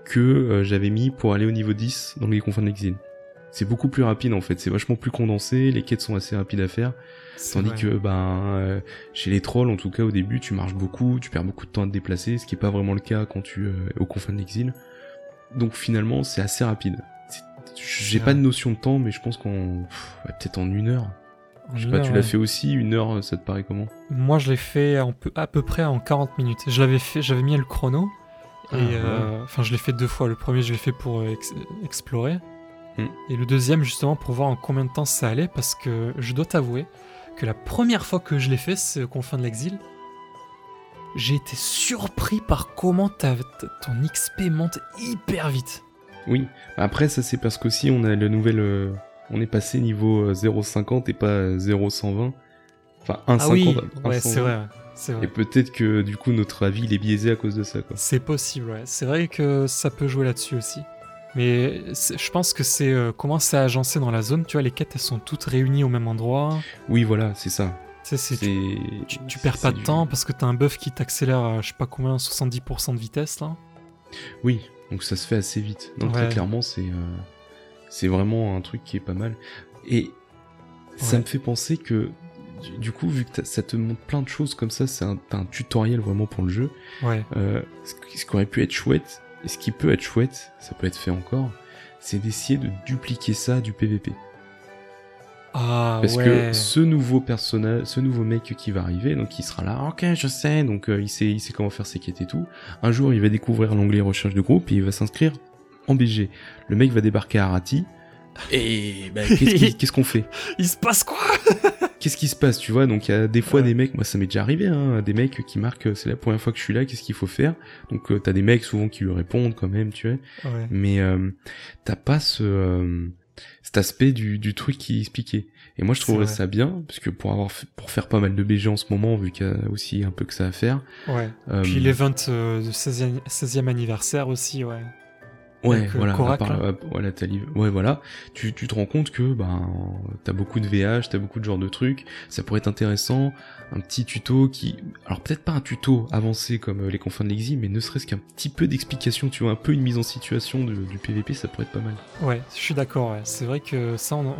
Speaker 1: que euh, j'avais mis pour aller au niveau 10 dans les confins de l'exil. C'est beaucoup plus rapide en fait, c'est vachement plus condensé, les quêtes sont assez rapides à faire, tandis
Speaker 4: vrai.
Speaker 1: que ben euh, chez les trolls en tout cas au début tu marches beaucoup, tu perds beaucoup de temps à te déplacer, ce qui est pas vraiment le cas quand tu euh, es aux confins de l'exil. Donc finalement c'est assez rapide. C'est- J'ai
Speaker 4: C'est
Speaker 1: pas de notion de temps mais je pense qu'on ouais, peut-être en une heure.
Speaker 4: En
Speaker 1: Je sais pas,
Speaker 4: heure,
Speaker 1: tu
Speaker 4: ouais.
Speaker 1: l'as fait aussi, une heure ça te paraît comment?
Speaker 4: Moi, je l'ai fait en peu- à peu près en 40 minutes. Je l'avais fait, j'avais mis le chrono. Et
Speaker 1: Ah,
Speaker 4: euh, enfin, je l'ai fait deux fois. Le premier, je l'ai fait pour euh, ex- explorer.
Speaker 1: Hmm.
Speaker 4: Et le deuxième, justement, pour voir en combien de temps ça allait. Parce que je dois t'avouer que la première fois que je l'ai fait, ce confin de l'exil, j'ai été surpris par comment ton XP monte hyper vite.
Speaker 1: Oui, après ça c'est parce qu'aussi on a le nouvel... euh, on est passé niveau euh, 0,50 et pas euh, 0,120. Enfin 1,50.
Speaker 4: Ah oui,
Speaker 1: 1,120.
Speaker 4: ouais, c'est vrai.
Speaker 1: Et peut-être que du coup notre avis il est biaisé à cause de ça.
Speaker 4: C'est possible, ouais. C'est vrai que ça peut jouer là-dessus aussi. Mais je pense que c'est euh, comment c'est agencé dans la zone. Tu vois, les quêtes, elles sont toutes réunies au même endroit.
Speaker 1: Oui voilà, c'est ça.
Speaker 4: Tu perds pas de
Speaker 1: du-
Speaker 4: temps parce que t'as un buff qui t'accélère à je sais pas combien, 70% de vitesse là.
Speaker 1: Oui, donc ça se fait assez vite. Non, très clairement c'est euh, c'est vraiment un truc qui est pas mal. Et ça me fait penser que du- coup vu que ça te montre plein de choses comme ça, c'est un, tutoriel vraiment pour le jeu.
Speaker 4: Ouais.
Speaker 1: Euh, ce qui aurait pu être chouette, et ce qui peut être chouette, ça peut être fait encore, c'est d'essayer de dupliquer ça du PVP.
Speaker 4: Ah
Speaker 1: Parce
Speaker 4: ouais.
Speaker 1: que ce nouveau personnage, ce nouveau mec qui va arriver, donc il sera là, ok, je sais, donc euh, il sait, il sait comment faire ses quêtes et tout. Un jour, il va découvrir l'onglet recherche de groupe et il va s'inscrire en BG. Le mec va débarquer à Arati. Et bah, qu'est-ce qu'on fait?
Speaker 4: Il se passe quoi?
Speaker 1: Qu'est-ce qui se passe, tu vois? Donc il y a des fois
Speaker 4: Ouais.
Speaker 1: des mecs, moi ça m'est déjà arrivé, hein, des mecs qui marquent, c'est la première fois que je suis là, qu'est-ce qu'il faut faire? Donc euh, t'as des mecs souvent qui lui répondent quand même, tu vois
Speaker 4: Ouais.
Speaker 1: mais euh, t'as pas ce euh, cet aspect du, du truc qui expliqué et moi je trouverais ça bien parce que pour avoir pour faire pas mal de BG en ce moment vu qu'il y a aussi un peu que ça à faire
Speaker 4: Ouais.
Speaker 1: euh,
Speaker 4: Puis l'event euh, du 16e, 16e anniversaire aussi, ouais.
Speaker 1: Ouais
Speaker 4: euh,
Speaker 1: voilà à part- ouais voilà tu, tu te rends compte que ben t'as beaucoup de VH t'as beaucoup de genres de trucs ça pourrait être intéressant un petit tuto qui alors peut-être pas un tuto avancé comme euh, les confins de l'exil mais ne serait-ce qu'un petit peu d'explication tu vois un peu une mise en situation de- du PVP ça pourrait être pas mal
Speaker 4: Ouais, je suis d'accord. Ouais. C'est vrai que ça, on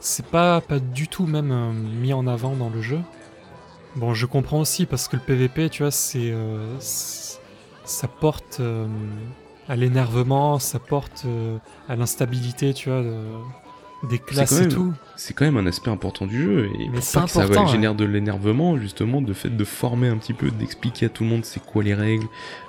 Speaker 4: c'est pas, pas du tout même euh, mis en avant dans le jeu. Bon, je comprends aussi parce que le PVP, tu vois, c'est, euh, ça porte euh, à l'énervement, ça porte euh, à l'instabilité, tu vois, de- des classes et tout.
Speaker 1: c'est quand même un aspect important du jeu et
Speaker 4: Mais
Speaker 1: pour
Speaker 4: c'est
Speaker 1: pas que ça
Speaker 4: ouais.
Speaker 1: génère de l'énervement justement de fait de former un petit peu d'expliquer à tout le monde c'est quoi les règles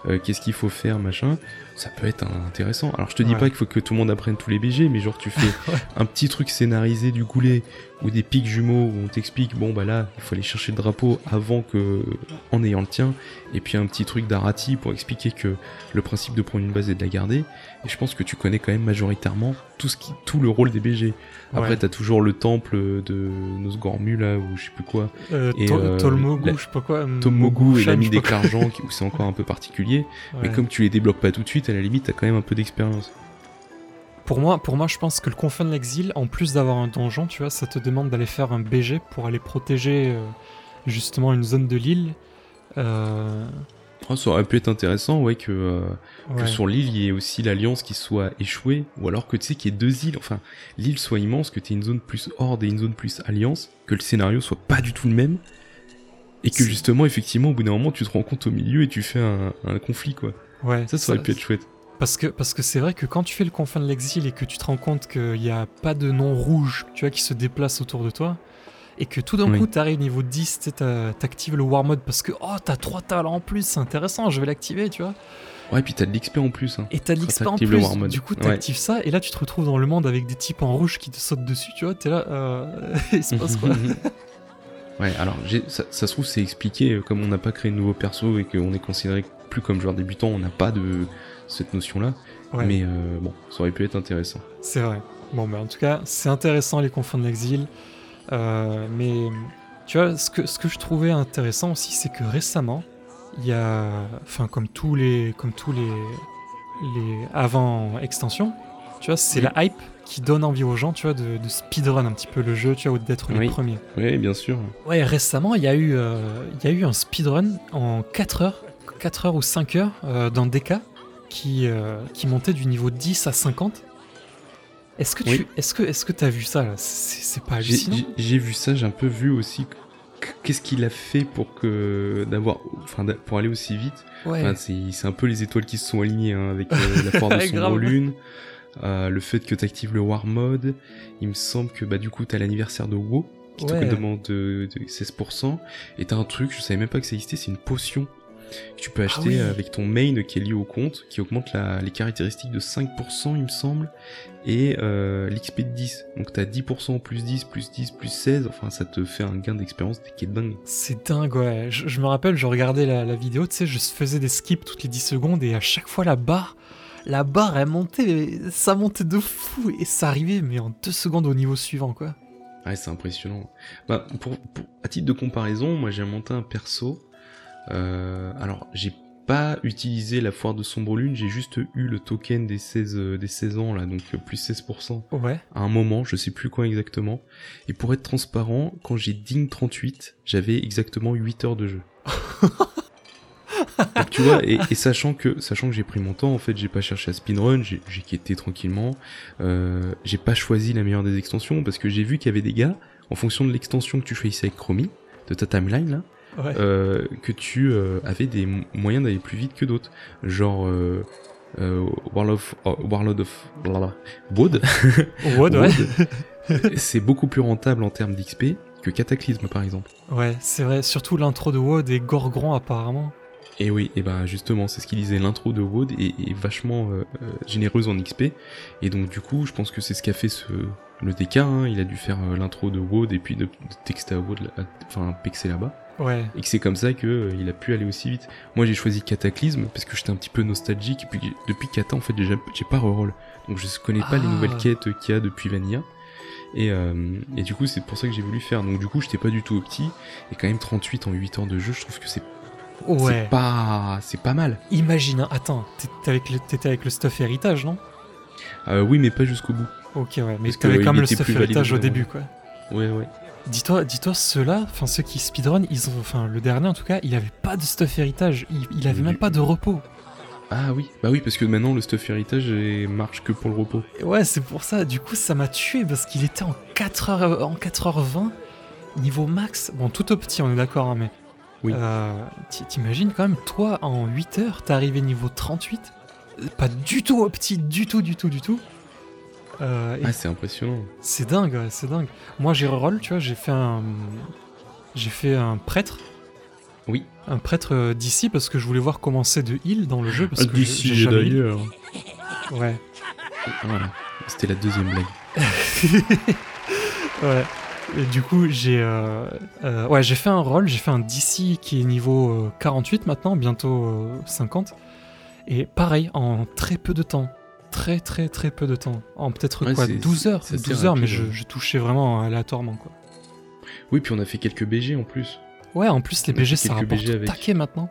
Speaker 1: euh, qu'est-ce qu'il faut faire machin ça peut être intéressant alors je te dis
Speaker 4: Ouais.
Speaker 1: pas qu'il faut que tout le monde apprenne tous les BG mais genre tu fais
Speaker 4: Ouais.
Speaker 1: un petit truc scénarisé du goulet ou des pics jumeaux où on t'explique bon bah là il faut aller chercher le drapeau avant que en ayant le tien et puis un petit truc d'Arati pour expliquer que le principe de prendre une base est de la garder et je pense que tu connais quand même majoritairement tout ce qui tout le rôle des BG après,
Speaker 4: Ouais.
Speaker 1: t'as toujours le temple de Nosgormu, là, ou je sais plus quoi.
Speaker 4: Euh,
Speaker 1: et, euh,
Speaker 4: Tolmogu,
Speaker 1: la-
Speaker 4: je sais pas quoi.
Speaker 1: Tomogu et l'ami des. Clargent, où c'est encore un peu particulier. Mais comme tu les débloques pas tout de suite, à la limite, t'as quand même un peu d'expérience.
Speaker 4: Pour moi, pour moi, je pense que le confin de l'exil, en plus d'avoir un donjon, tu vois, ça te demande d'aller faire un BG pour aller protéger euh, justement une zone de l'île. Euh,
Speaker 1: Oh, ça aurait pu être intéressant, ouais, que, euh, que sur l'île, il y ait aussi l'alliance qui soit échouée, ou alors que tu sais qu'il y ait deux îles, enfin, l'île soit immense, que tu aies une zone plus horde et une zone plus alliance, que le scénario soit pas du tout le même, et que justement, effectivement, au bout d'un moment, tu te rends compte au milieu et tu fais un, un conflit, quoi.
Speaker 4: Ouais,
Speaker 1: Ça, ça aurait pu être chouette.
Speaker 4: Parce que parce que c'est vrai que quand tu fais le confin de l'exil et que tu te rends compte qu'il n'y a pas de nom rouge, tu vois, qui se déplace autour de toi, et que tout d'un
Speaker 1: Oui.
Speaker 4: coup t'arrives niveau 10, tu sais, t'as- t'actives le war mode parce que oh t'as 3 talents en plus, c'est intéressant, je vais l'activer, tu vois.
Speaker 1: Ouais, et puis t'as de l'XP en plus, hein.
Speaker 4: Et t'as de l'XP en plus,
Speaker 1: le war mode.
Speaker 4: du coup
Speaker 1: Ouais.
Speaker 4: t'actives ça, et là tu te retrouves dans le monde avec des types en rouge qui te sautent dessus, tu vois, t'es là, euh... il se passe quoi
Speaker 1: ouais, alors, ça se trouve, c'est expliqué, euh, comme on n'a pas créé de nouveau perso et qu'on est considéré plus comme joueur débutant, on n'a pas de cette notion-là.
Speaker 4: Ouais.
Speaker 1: Mais euh, bon, ça aurait pu être intéressant.
Speaker 4: C'est vrai. Bon, mais en tout cas, c'est intéressant les confins de l'exil. Euh, mais tu vois, ce que, ce que je trouvais intéressant aussi, c'est que récemment, il y a, enfin, comme tous les, comme tous les, les avant extensions, tu vois, c'est
Speaker 1: Oui.
Speaker 4: la hype qui donne envie aux gens, tu vois, de, de speedrun un petit peu le jeu, tu vois, ou d'être les
Speaker 1: Oui.
Speaker 4: premiers.
Speaker 1: Oui, bien sûr.
Speaker 4: Ouais, récemment, il y a eu, euh, il y a eu un speedrun en 4 heures, 4 heures ou 5 heures euh, dans DK qui, euh, qui montait du niveau 10 à 50. Est-ce que tu
Speaker 1: Oui.
Speaker 4: est-ce que est-ce que t'as vu ça C'est pas hallucinant
Speaker 1: j'ai- vu ça, j'ai un peu vu aussi qu- qu'est-ce qu'il a fait pour que d'avoir, enfin, pour aller aussi vite.
Speaker 4: Ouais.
Speaker 1: Enfin, c'est un peu les étoiles qui se sont alignées hein, avec euh, la foire de sombre lune, euh, le fait que t'actives le war mode. Il me semble que bah du coup t'as l'anniversaire de WoW qui
Speaker 4: Ouais.
Speaker 1: te demande de, de 16%. Et t'as un truc, je savais même pas que ça existait, c'est une potion que tu peux acheter
Speaker 4: Ah oui.
Speaker 1: avec ton main qui est lié au compte, qui augmente la- les caractéristiques de 5%, il me semble, et euh, l'XP de 10. Donc t'as 10% plus 10, plus 10, plus 16, enfin ça te fait un gain d'expérience qui est dingue.
Speaker 4: C'est dingue, ouais. Je, je me rappelle, je regardais la, la vidéo, tu sais, je faisais des skips toutes les 10 secondes et à chaque fois la barre, la barre elle montait, ça montait de fou et ça arrivait, mais en 2 secondes au niveau suivant, quoi.
Speaker 1: Ouais, c'est impressionnant. Bah, pour, pour- à titre de comparaison, moi j'ai monté un perso. Euh, alors, j'ai pas utilisé la foire de sombre lune, j'ai juste eu le token des 16, euh, des 16 ans là, donc euh, plus 16%.
Speaker 4: Ouais.
Speaker 1: à un moment, je sais plus quand exactement. Et pour être transparent, quand j'ai Ding 38, j'avais exactement 8 heures de jeu. Donc, tu vois, et, et sachant que sachant que j'ai pris mon temps, en fait, j'ai pas cherché à speedrun, j'ai j'ai quitté tranquillement. Euh, j'ai pas choisi la meilleure des extensions parce que j'ai vu qu'il y avait des gars, en fonction de l'extension que tu choisissais avec Chromie, de ta timeline là,
Speaker 4: Ouais.
Speaker 1: euh, que tu euh, avais des moyens d'aller plus vite que d'autres. Genre euh, euh, Warlord of, oh, Warlord of blablabla, Wood.
Speaker 4: Wood, ouais.
Speaker 1: Wood, c'est beaucoup plus rentable en termes d'XP que Cataclysme par exemple.
Speaker 4: Ouais, c'est vrai, surtout l'intro de WoD et Gorgron apparemment.
Speaker 1: Et oui, et ben justement, c'est ce qu'il disait, l'intro de Wood est, est vachement euh, généreuse en XP. Et donc du coup, je pense que c'est ce qu'a fait ce, le DK, hein, il a dû faire euh, l'intro de Wood et puis de, de texter à Wood, enfin pexer là-bas.
Speaker 4: Ouais.
Speaker 1: Et que c'est comme ça que euh, il a pu aller aussi vite. Moi j'ai choisi Cataclysme parce que j'étais un petit peu nostalgique et puis depuis Kata en fait j'ai j'ai pas reroll. Donc je connais pas les
Speaker 4: Ah.
Speaker 1: nouvelles quêtes qu'il y a depuis Vanilla. Et, euh, et du coup c'est pour ça que j'ai voulu faire. Donc du coup j'étais pas du tout opti. Et quand même 38 en 8 heures de jeu je trouve que c'est
Speaker 4: Ouais.
Speaker 1: c'est pas c'est pas mal.
Speaker 4: Imagine, hein, attends, t'étais avec, le- t'étais avec le stuff héritage, non?
Speaker 1: Euh, oui mais pas jusqu'au bout.
Speaker 4: Ok, ouais, mais
Speaker 1: Parce
Speaker 4: t'avais quand même le stuff héritage au début, quoi.
Speaker 1: Ouais ouais.
Speaker 4: Dis-toi, dis-toi, ceux-là, enfin ceux qui speedrun, ils ont, enfin le dernier en tout cas, il avait pas de stuff héritage, il, il avait
Speaker 1: Du-
Speaker 4: même pas de repos.
Speaker 1: Ah oui, bah oui parce que maintenant le stuff héritage marche que pour le repos.
Speaker 4: Et ouais, c'est pour ça, du coup ça m'a tué parce qu'il était en 4h, en 4h20, niveau max. Bon, tout au petit, on est d'accord, hein, mais.
Speaker 1: Oui.
Speaker 4: Euh, t'i- T'imagines quand même, toi en 8 heures, t'es arrivé niveau 38, euh, pas du tout au petit, du tout, du tout, du tout. Euh,
Speaker 1: Ah c'est impressionnant.
Speaker 4: C'est dingue, ouais, c'est dingue. Moi j'ai reroll, tu vois, j'ai fait un. J'ai fait un prêtre.
Speaker 1: Oui.
Speaker 4: Un prêtre euh, d'ici parce que je voulais voir comment c'est de heal dans le jeu parce
Speaker 1: Ah,
Speaker 4: que j'ai-
Speaker 1: d'ici et d'ailleurs.
Speaker 4: Ouais.
Speaker 1: Voilà. C'était la deuxième blague.
Speaker 4: ouais. Et du coup, j'ai euh, euh, ouais, j'ai fait un roll, j'ai fait un DC qui est niveau euh, 48 maintenant, bientôt euh, 50. Et pareil, en très peu de temps. Très très très peu de temps. En peut-être
Speaker 1: Ouais,
Speaker 4: quoi,
Speaker 1: c'est-
Speaker 4: 12 heures.
Speaker 1: c'est assez
Speaker 4: 12 heures, mais je, touchais vraiment aléatoirement quoi.
Speaker 1: Oui puis on a fait quelques BG en plus.
Speaker 4: Ouais, en plus les
Speaker 1: On
Speaker 4: BG ça rapporte
Speaker 1: BG avec.
Speaker 4: taquet maintenant.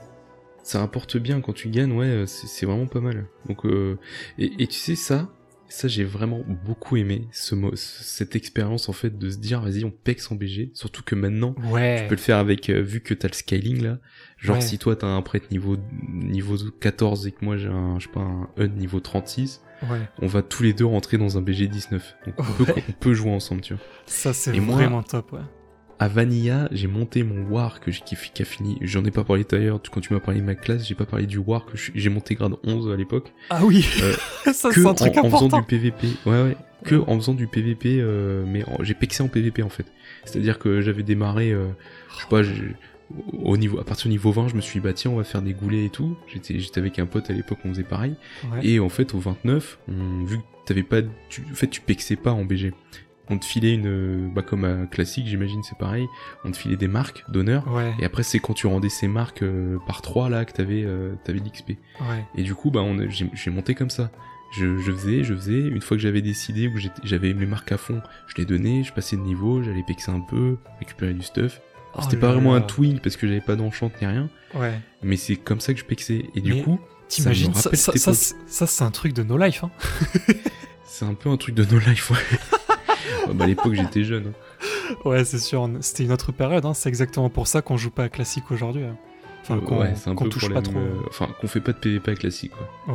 Speaker 1: ça rapporte bien quand tu gagnes, ouais, c'est vraiment pas mal. Donc, euh, et, et tu sais ça, Ça, j'ai vraiment beaucoup aimé ce cette expérience en fait de se dire, vas-y, on pex en BG. Surtout que maintenant,
Speaker 4: Ouais.
Speaker 1: tu peux le faire avec, euh, vu que t'as le scaling là. Genre,
Speaker 4: Ouais.
Speaker 1: si toi t'as un prêtre niveau, niveau 14 et que moi j'ai un, je sais pas, un HUD niveau 36,
Speaker 4: Ouais.
Speaker 1: on va tous les deux rentrer dans un BG 19. Donc, on, peut, on peut jouer ensemble, tu vois.
Speaker 4: Ça, c'est
Speaker 1: moi-
Speaker 4: vraiment top, ouais.
Speaker 1: À Vanilla, j'ai monté mon War que j'ai, qui, qui a fini. J'en ai pas parlé tout à l'heure. Quand tu m'as parlé de ma classe, j'ai pas parlé du War que j'ai monté grade 11 à l'époque.
Speaker 4: Ah oui,
Speaker 1: Euh,
Speaker 4: ça, c'est
Speaker 1: en,
Speaker 4: un truc
Speaker 1: en faisant
Speaker 4: important.
Speaker 1: du PVP. Ouais, ouais. Que en faisant du PVP, euh, mais en- j'ai pexé en PVP en fait. C'est-à-dire que j'avais démarré, euh, je sais pas, j'ai- au niveau, à partir du niveau 20, je me suis dit, bah tiens, on va faire des goulets et tout. J'étais, j'étais avec un pote à l'époque, on faisait pareil.
Speaker 4: Ouais.
Speaker 1: Et en fait, au 29, on, vu que t'avais pas, tu, en fait, tu pexais pas en BG. On te filait une, bah comme à classique, j'imagine, c'est pareil. On te filait des marques d'honneur.
Speaker 4: Ouais,
Speaker 1: Et après, c'est quand tu rendais ces marques euh, par 3 là que t'avais, euh, t'avais l'XP.
Speaker 4: ouais.
Speaker 1: Et du coup, bah, on j'ai j'ai monté comme ça. Je, je faisais, je faisais. Une fois que j'avais décidé où j'étais- j'avais mes marques à fond, je les donnais, je passais de niveau, j'allais pexer un peu, récupérer du stuff. Alors, C'était
Speaker 4: Oh
Speaker 1: pas vraiment un twin parce que j'avais pas d'enchant ni rien,
Speaker 4: Ouais.
Speaker 1: mais c'est comme ça que je pexais. Et du
Speaker 4: Mais
Speaker 1: coup,
Speaker 4: T'imagines, ça, c'est- ça, c'est un truc de no life, hein.
Speaker 1: c'est un peu un truc de no life. Ouais. Ah, bah, à l'époque, j'étais jeune. hein.
Speaker 4: Ouais, c'est sûr, c'était une autre période, hein. c'est exactement pour ça qu'on joue pas à classique aujourd'hui. hein. Enfin,
Speaker 1: Euh,
Speaker 4: qu'on
Speaker 1: ouais,
Speaker 4: touche pas trop.
Speaker 1: euh, Enfin, qu'on fait pas de PVP à classique.
Speaker 4: Eh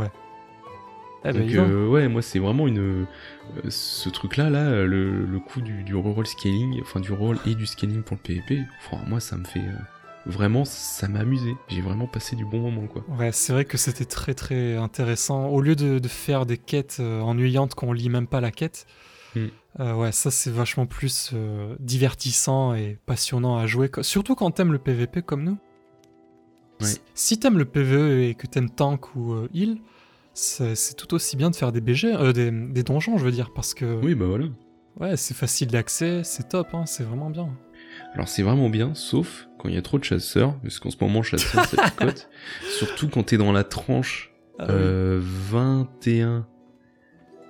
Speaker 1: Donc,
Speaker 4: dis donc.
Speaker 1: euh, ouais, moi, c'est vraiment une. euh, ce truc-là, là, le, le coup du, du reroll scaling, enfin, du roll et du scaling pour le PVP, enfin, moi, ça me fait. euh, vraiment, ça m'a amusé. J'ai vraiment passé du bon moment, quoi.
Speaker 4: Ouais, c'est vrai que c'était très très intéressant. Au lieu de, de faire des quêtes euh, ennuyantes qu'on lit même pas la quête,
Speaker 1: Hmm.
Speaker 4: euh, ouais, ça c'est vachement plus euh, divertissant et passionnant à jouer. Surtout quand t'aimes le PVP comme nous.
Speaker 1: Ouais.
Speaker 4: Si- t'aimes le PVE et que t'aimes tank ou heal, c'est c'est tout aussi bien de faire des BG, euh, des, des donjons, je veux dire, parce que
Speaker 1: Oui, bah voilà.
Speaker 4: ouais, c'est facile d'accès, c'est top, hein, c'est vraiment bien.
Speaker 1: Alors c'est vraiment bien, sauf quand il y a trop de chasseurs, parce qu'en ce moment chasseur ça picote. Surtout quand t'es dans la tranche
Speaker 4: Ah oui.
Speaker 1: euh, 21,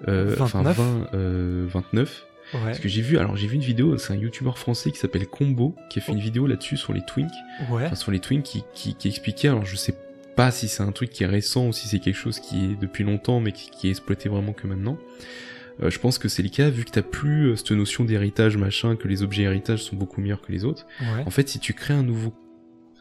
Speaker 1: euh, enfin
Speaker 4: 29.
Speaker 1: 20, euh, 29.
Speaker 4: ouais,
Speaker 1: Parce que j'ai vu, alors j'ai vu une vidéo, c'est un youtubeur français qui s'appelle Combo, qui a fait une vidéo là-dessus sur les twinks,
Speaker 4: ouais,
Speaker 1: enfin sur les twinks qui, qui, qui expliquait, alors je sais pas si c'est un truc qui est récent ou si c'est quelque chose qui est depuis longtemps mais qui, qui est exploité vraiment que maintenant. Euh, je pense que c'est le cas vu que t'as plus euh, cette notion d'héritage machin, que les objets héritages sont beaucoup meilleurs que les autres.
Speaker 4: ouais.
Speaker 1: En fait, si tu crées un nouveau,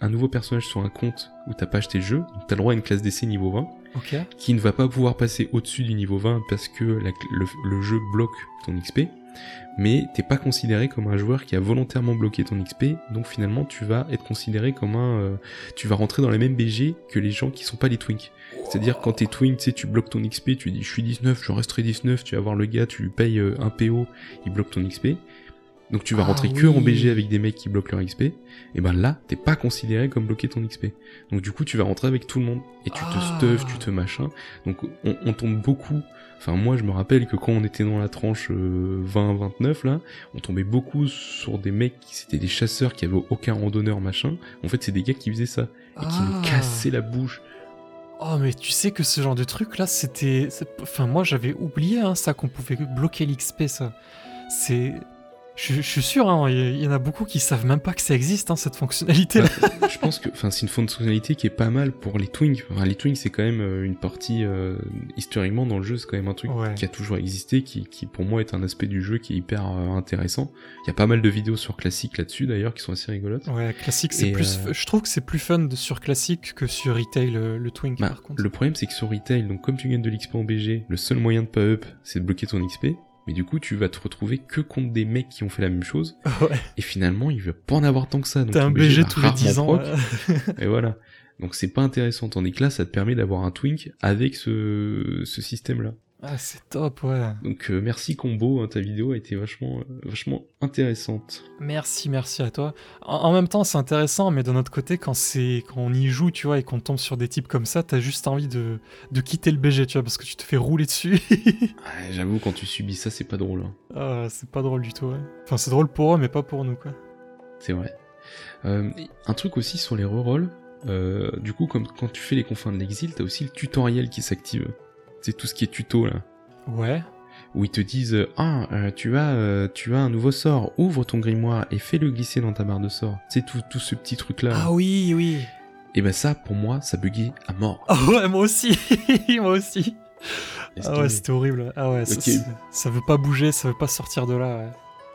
Speaker 1: un nouveau personnage sur un compte où t'as pas acheté le jeu, t'as le droit à une classe d'essai niveau 20,
Speaker 4: Ok.
Speaker 1: qui ne va pas pouvoir passer au-dessus du niveau 20 parce que la cl- le, le jeu bloque ton XP, mais t'es pas considéré comme un joueur qui a volontairement bloqué ton XP, donc finalement tu vas être considéré comme un... euh, tu vas rentrer dans la même BG que les gens qui sont pas les twinks. C'est-à-dire quand t'es twink, tu sais, tu bloques ton XP, tu dis je suis 19, je resterai 19, tu vas voir le gars, tu lui payes euh, un PO, il bloque ton XP. Donc tu vas
Speaker 4: Ah
Speaker 1: rentrer que en. BG avec des mecs qui bloquent leur XP, et ben là, t'es pas considéré comme bloquer ton XP. Donc du coup, tu vas rentrer avec tout le monde, et tu te
Speaker 4: Ah.
Speaker 1: stuff, tu te machin. Donc on, on tombe beaucoup. Enfin moi, je me rappelle que quand on était dans la tranche euh, 20-29 là, on tombait beaucoup sur des mecs qui c'était des chasseurs qui avaient aucun randonneur machin. En fait, c'est des gars qui faisaient ça et qui nous
Speaker 4: Ah.
Speaker 1: cassaient la bouche.
Speaker 4: Oh mais tu sais que ce genre de truc là c'était... Enfin moi j'avais oublié hein, ça qu'on pouvait bloquer l'XP ça. C'est... Je, je suis sûr, hein, il y- en a beaucoup qui savent même pas que ça existe hein, cette fonctionnalité là.
Speaker 1: Bah, je pense que, enfin, c'est une fonctionnalité qui est pas mal pour les twinks. Enfin, les twinks, c'est quand même euh, une partie euh, historiquement dans le jeu, c'est quand même un truc
Speaker 4: Ouais.
Speaker 1: qui a toujours existé, qui, qui pour moi est un aspect du jeu qui est hyper euh, intéressant. Il y a pas mal de vidéos sur classique là-dessus d'ailleurs qui sont assez rigolotes.
Speaker 4: Ouais, classique c'est plus...
Speaker 1: euh,
Speaker 4: Je trouve que c'est plus fun de sur classique que sur retail le, le Twink
Speaker 1: Bah,
Speaker 4: par contre.
Speaker 1: le problème c'est que sur retail, donc comme tu gagnes de l'XP en BG, le seul moyen de pas up, c'est de bloquer ton XP. Mais du coup, tu vas te retrouver que contre des mecs qui ont fait la même chose.
Speaker 4: Ouais,
Speaker 1: Et finalement, il va pas en avoir tant que ça.
Speaker 4: T'as un BG tous les 10
Speaker 1: rarement
Speaker 4: ans.
Speaker 1: Et voilà. Donc c'est pas intéressant. Tandis que là, ça te permet d'avoir un twink avec ce, ce système-là.
Speaker 4: Ah c'est top ouais.
Speaker 1: Donc euh, merci Combo, hein, ta vidéo a été vachement, euh, vachement intéressante.
Speaker 4: Merci, merci à toi. En, en même temps, c'est intéressant, mais d'un autre côté, quand c'est quand on y joue, tu vois, et qu'on tombe sur des types comme ça, t'as juste envie de, de quitter le BG, tu vois, parce que tu te fais rouler dessus.
Speaker 1: Ouais, J'avoue, quand tu subis ça, c'est pas drôle. hein.
Speaker 4: ah, c'est pas drôle du tout, ouais. Enfin, c'est drôle pour eux, mais pas pour nous, quoi.
Speaker 1: C'est vrai. Euh, un truc aussi sur les rerolls. Euh, du coup, comme quand tu fais les confins de l'exil, t'as aussi le tutoriel qui s'active. C'est tout ce qui est tuto là.
Speaker 4: Ouais.
Speaker 1: où ils te disent ah euh, tu as euh, tu as un nouveau sort ouvre ton grimoire et fais-le glisser dans ta barre de sort c'est tout tout ce petit truc là
Speaker 4: Ah oui, oui.
Speaker 1: et ben ça pour moi ça buguait à mort
Speaker 4: Ah ouais, moi aussi. moi aussi. Ah ouais, c'était horrible. Ah ouais, ça,
Speaker 1: Ok.
Speaker 4: c'est- ça veut pas bouger, ça veut pas sortir de là. ouais.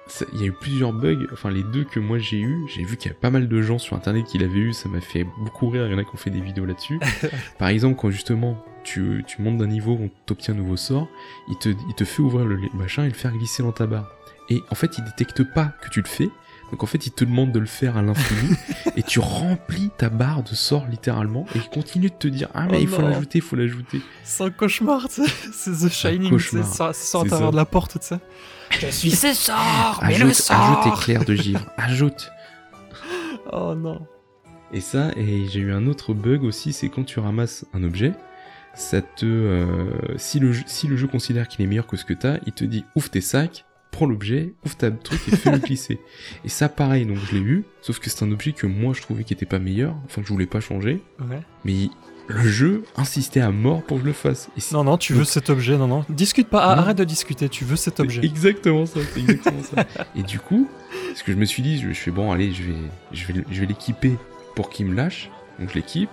Speaker 1: Ça- Il y a eu plusieurs bugs, enfin les deux que moi j'ai eu, j'ai vu qu'il y a pas mal de gens sur internet qui l'avaient eu, ça m'a fait beaucoup rire, il y en a qui ont fait des vidéos là-dessus. Par exemple, quand justement tu, tu montes d'un niveau, on t'obtient un nouveau sort, il te, il te fait ouvrir le le machin et le faire glisser dans ta barre. Et en fait, il détecte pas que tu le fais, donc en fait, il te demande de le faire à l'infini, et tu remplis ta barre de sorts littéralement, et il continue de te dire Ah, mais
Speaker 4: Oh
Speaker 1: il faut l'ajouter, il faut l'ajouter.
Speaker 4: C'est un cauchemar, tu sais. C'est The Shining, ça sort à
Speaker 1: C'est
Speaker 4: de la porte, tu sais. Je suis ce sort, mais le
Speaker 1: Ajoute,
Speaker 4: sort
Speaker 1: ajoute éclair de givre, ajoute.
Speaker 4: Oh non.
Speaker 1: Et ça, et j'ai eu un autre bug aussi, c'est quand tu ramasses un objet, ça te, euh, si le si le jeu considère qu'il est meilleur que ce que t'as, il te dit ouvre tes sacs, prends l'objet, ouvre ta truc et fais-le glisser. Et ça, pareil, donc je l'ai eu, sauf que c'est un objet que moi je trouvais qui était pas meilleur, enfin que je voulais pas changer,
Speaker 4: Ouais.
Speaker 1: mais le jeu insistait à mort pour que je le fasse. Et
Speaker 4: Non, non, tu veux cet objet, non, non. Discute pas,
Speaker 1: Non.
Speaker 4: arrête de discuter, tu veux cet objet.
Speaker 1: exactement ça, c'est exactement ça. Et du coup, ce que je me suis dit, je, je fais bon, allez, je vais, je vais, je vais l'équiper pour qu'il me lâche. Donc je l'équipe.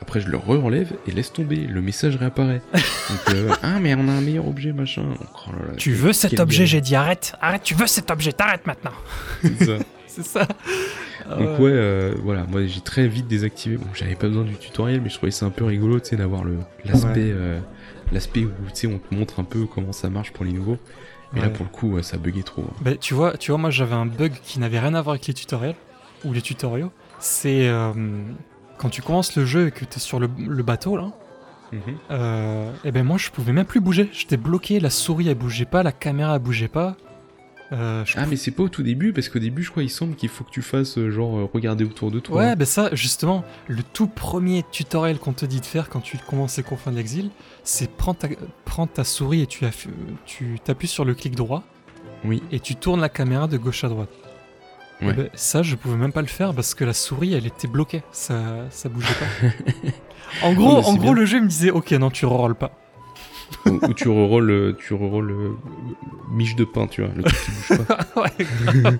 Speaker 1: Après, je le re-enlève et laisse tomber. Le message réapparaît. Donc, euh, ah, mais on a un meilleur objet, machin. Donc, oh là là,
Speaker 4: Tu veux cet objet, j'ai dit arrête, arrête, tu veux cet objet, t'arrêtes maintenant.
Speaker 1: C'est ça.
Speaker 4: C'est ça.
Speaker 1: Donc ouais, euh, voilà, moi j'ai très vite désactivé. Bon, j'avais pas besoin du tutoriel, mais je trouvais ça un peu rigolo, tu sais, d'avoir le l'aspect,
Speaker 4: Ouais.
Speaker 1: euh, l'aspect où tu sais, on te montre un peu comment ça marche pour les nouveaux. Mais là, pour le coup, ça buguait trop. hein.
Speaker 4: Bah, tu vois, tu vois, moi j'avais un bug qui n'avait rien à voir avec les tutoriels ou les tutoriaux. C'est euh, quand tu commences le jeu et que t'es sur le, le bateau là. Euh, et ben moi je pouvais même plus bouger. J'étais bloqué, la souris elle bougeait pas, la caméra elle bougeait pas. Euh, je
Speaker 1: Ah, mais c'est pas au tout début, parce qu'au début, je crois, il semble qu'il faut que tu fasses euh, genre euh, regarder autour de toi.
Speaker 4: Ouais, ben ça, justement, le tout premier tutoriel qu'on te dit de faire quand tu commences les confins de l'exil, c'est prendre ta, prendre ta souris et tu, aff- tu t'appuies sur le clic droit
Speaker 1: Oui.
Speaker 4: et tu tournes la caméra de gauche à droite. Eh ben, ça, je pouvais même pas le faire parce que la souris, elle était bloquée, ça, ça bougeait pas. en gros,
Speaker 1: mais c'est
Speaker 4: en gros
Speaker 1: bien.
Speaker 4: le jeu me disait, ok, non, tu rerolles pas.
Speaker 1: Ou, ou tu rerolles, euh, tu rerolles euh, miche de pain, tu vois, le truc qui bouge pas.
Speaker 4: Ouais.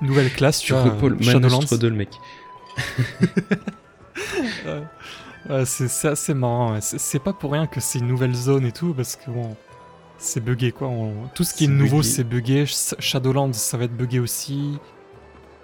Speaker 4: Nouvelle classe, tu
Speaker 1: tu
Speaker 4: vois,
Speaker 1: repolles
Speaker 4: Shadowlands.
Speaker 1: Manus Strudel, mec.
Speaker 4: C'est assez marrant. ouais. C'est pas pour rien que c'est une nouvelle zone et tout, parce que bon, c'est buggé quoi. On- Tout ce qui est, nouveau, c'est buggé. Sh- Shadowlands, ça va être buggé aussi.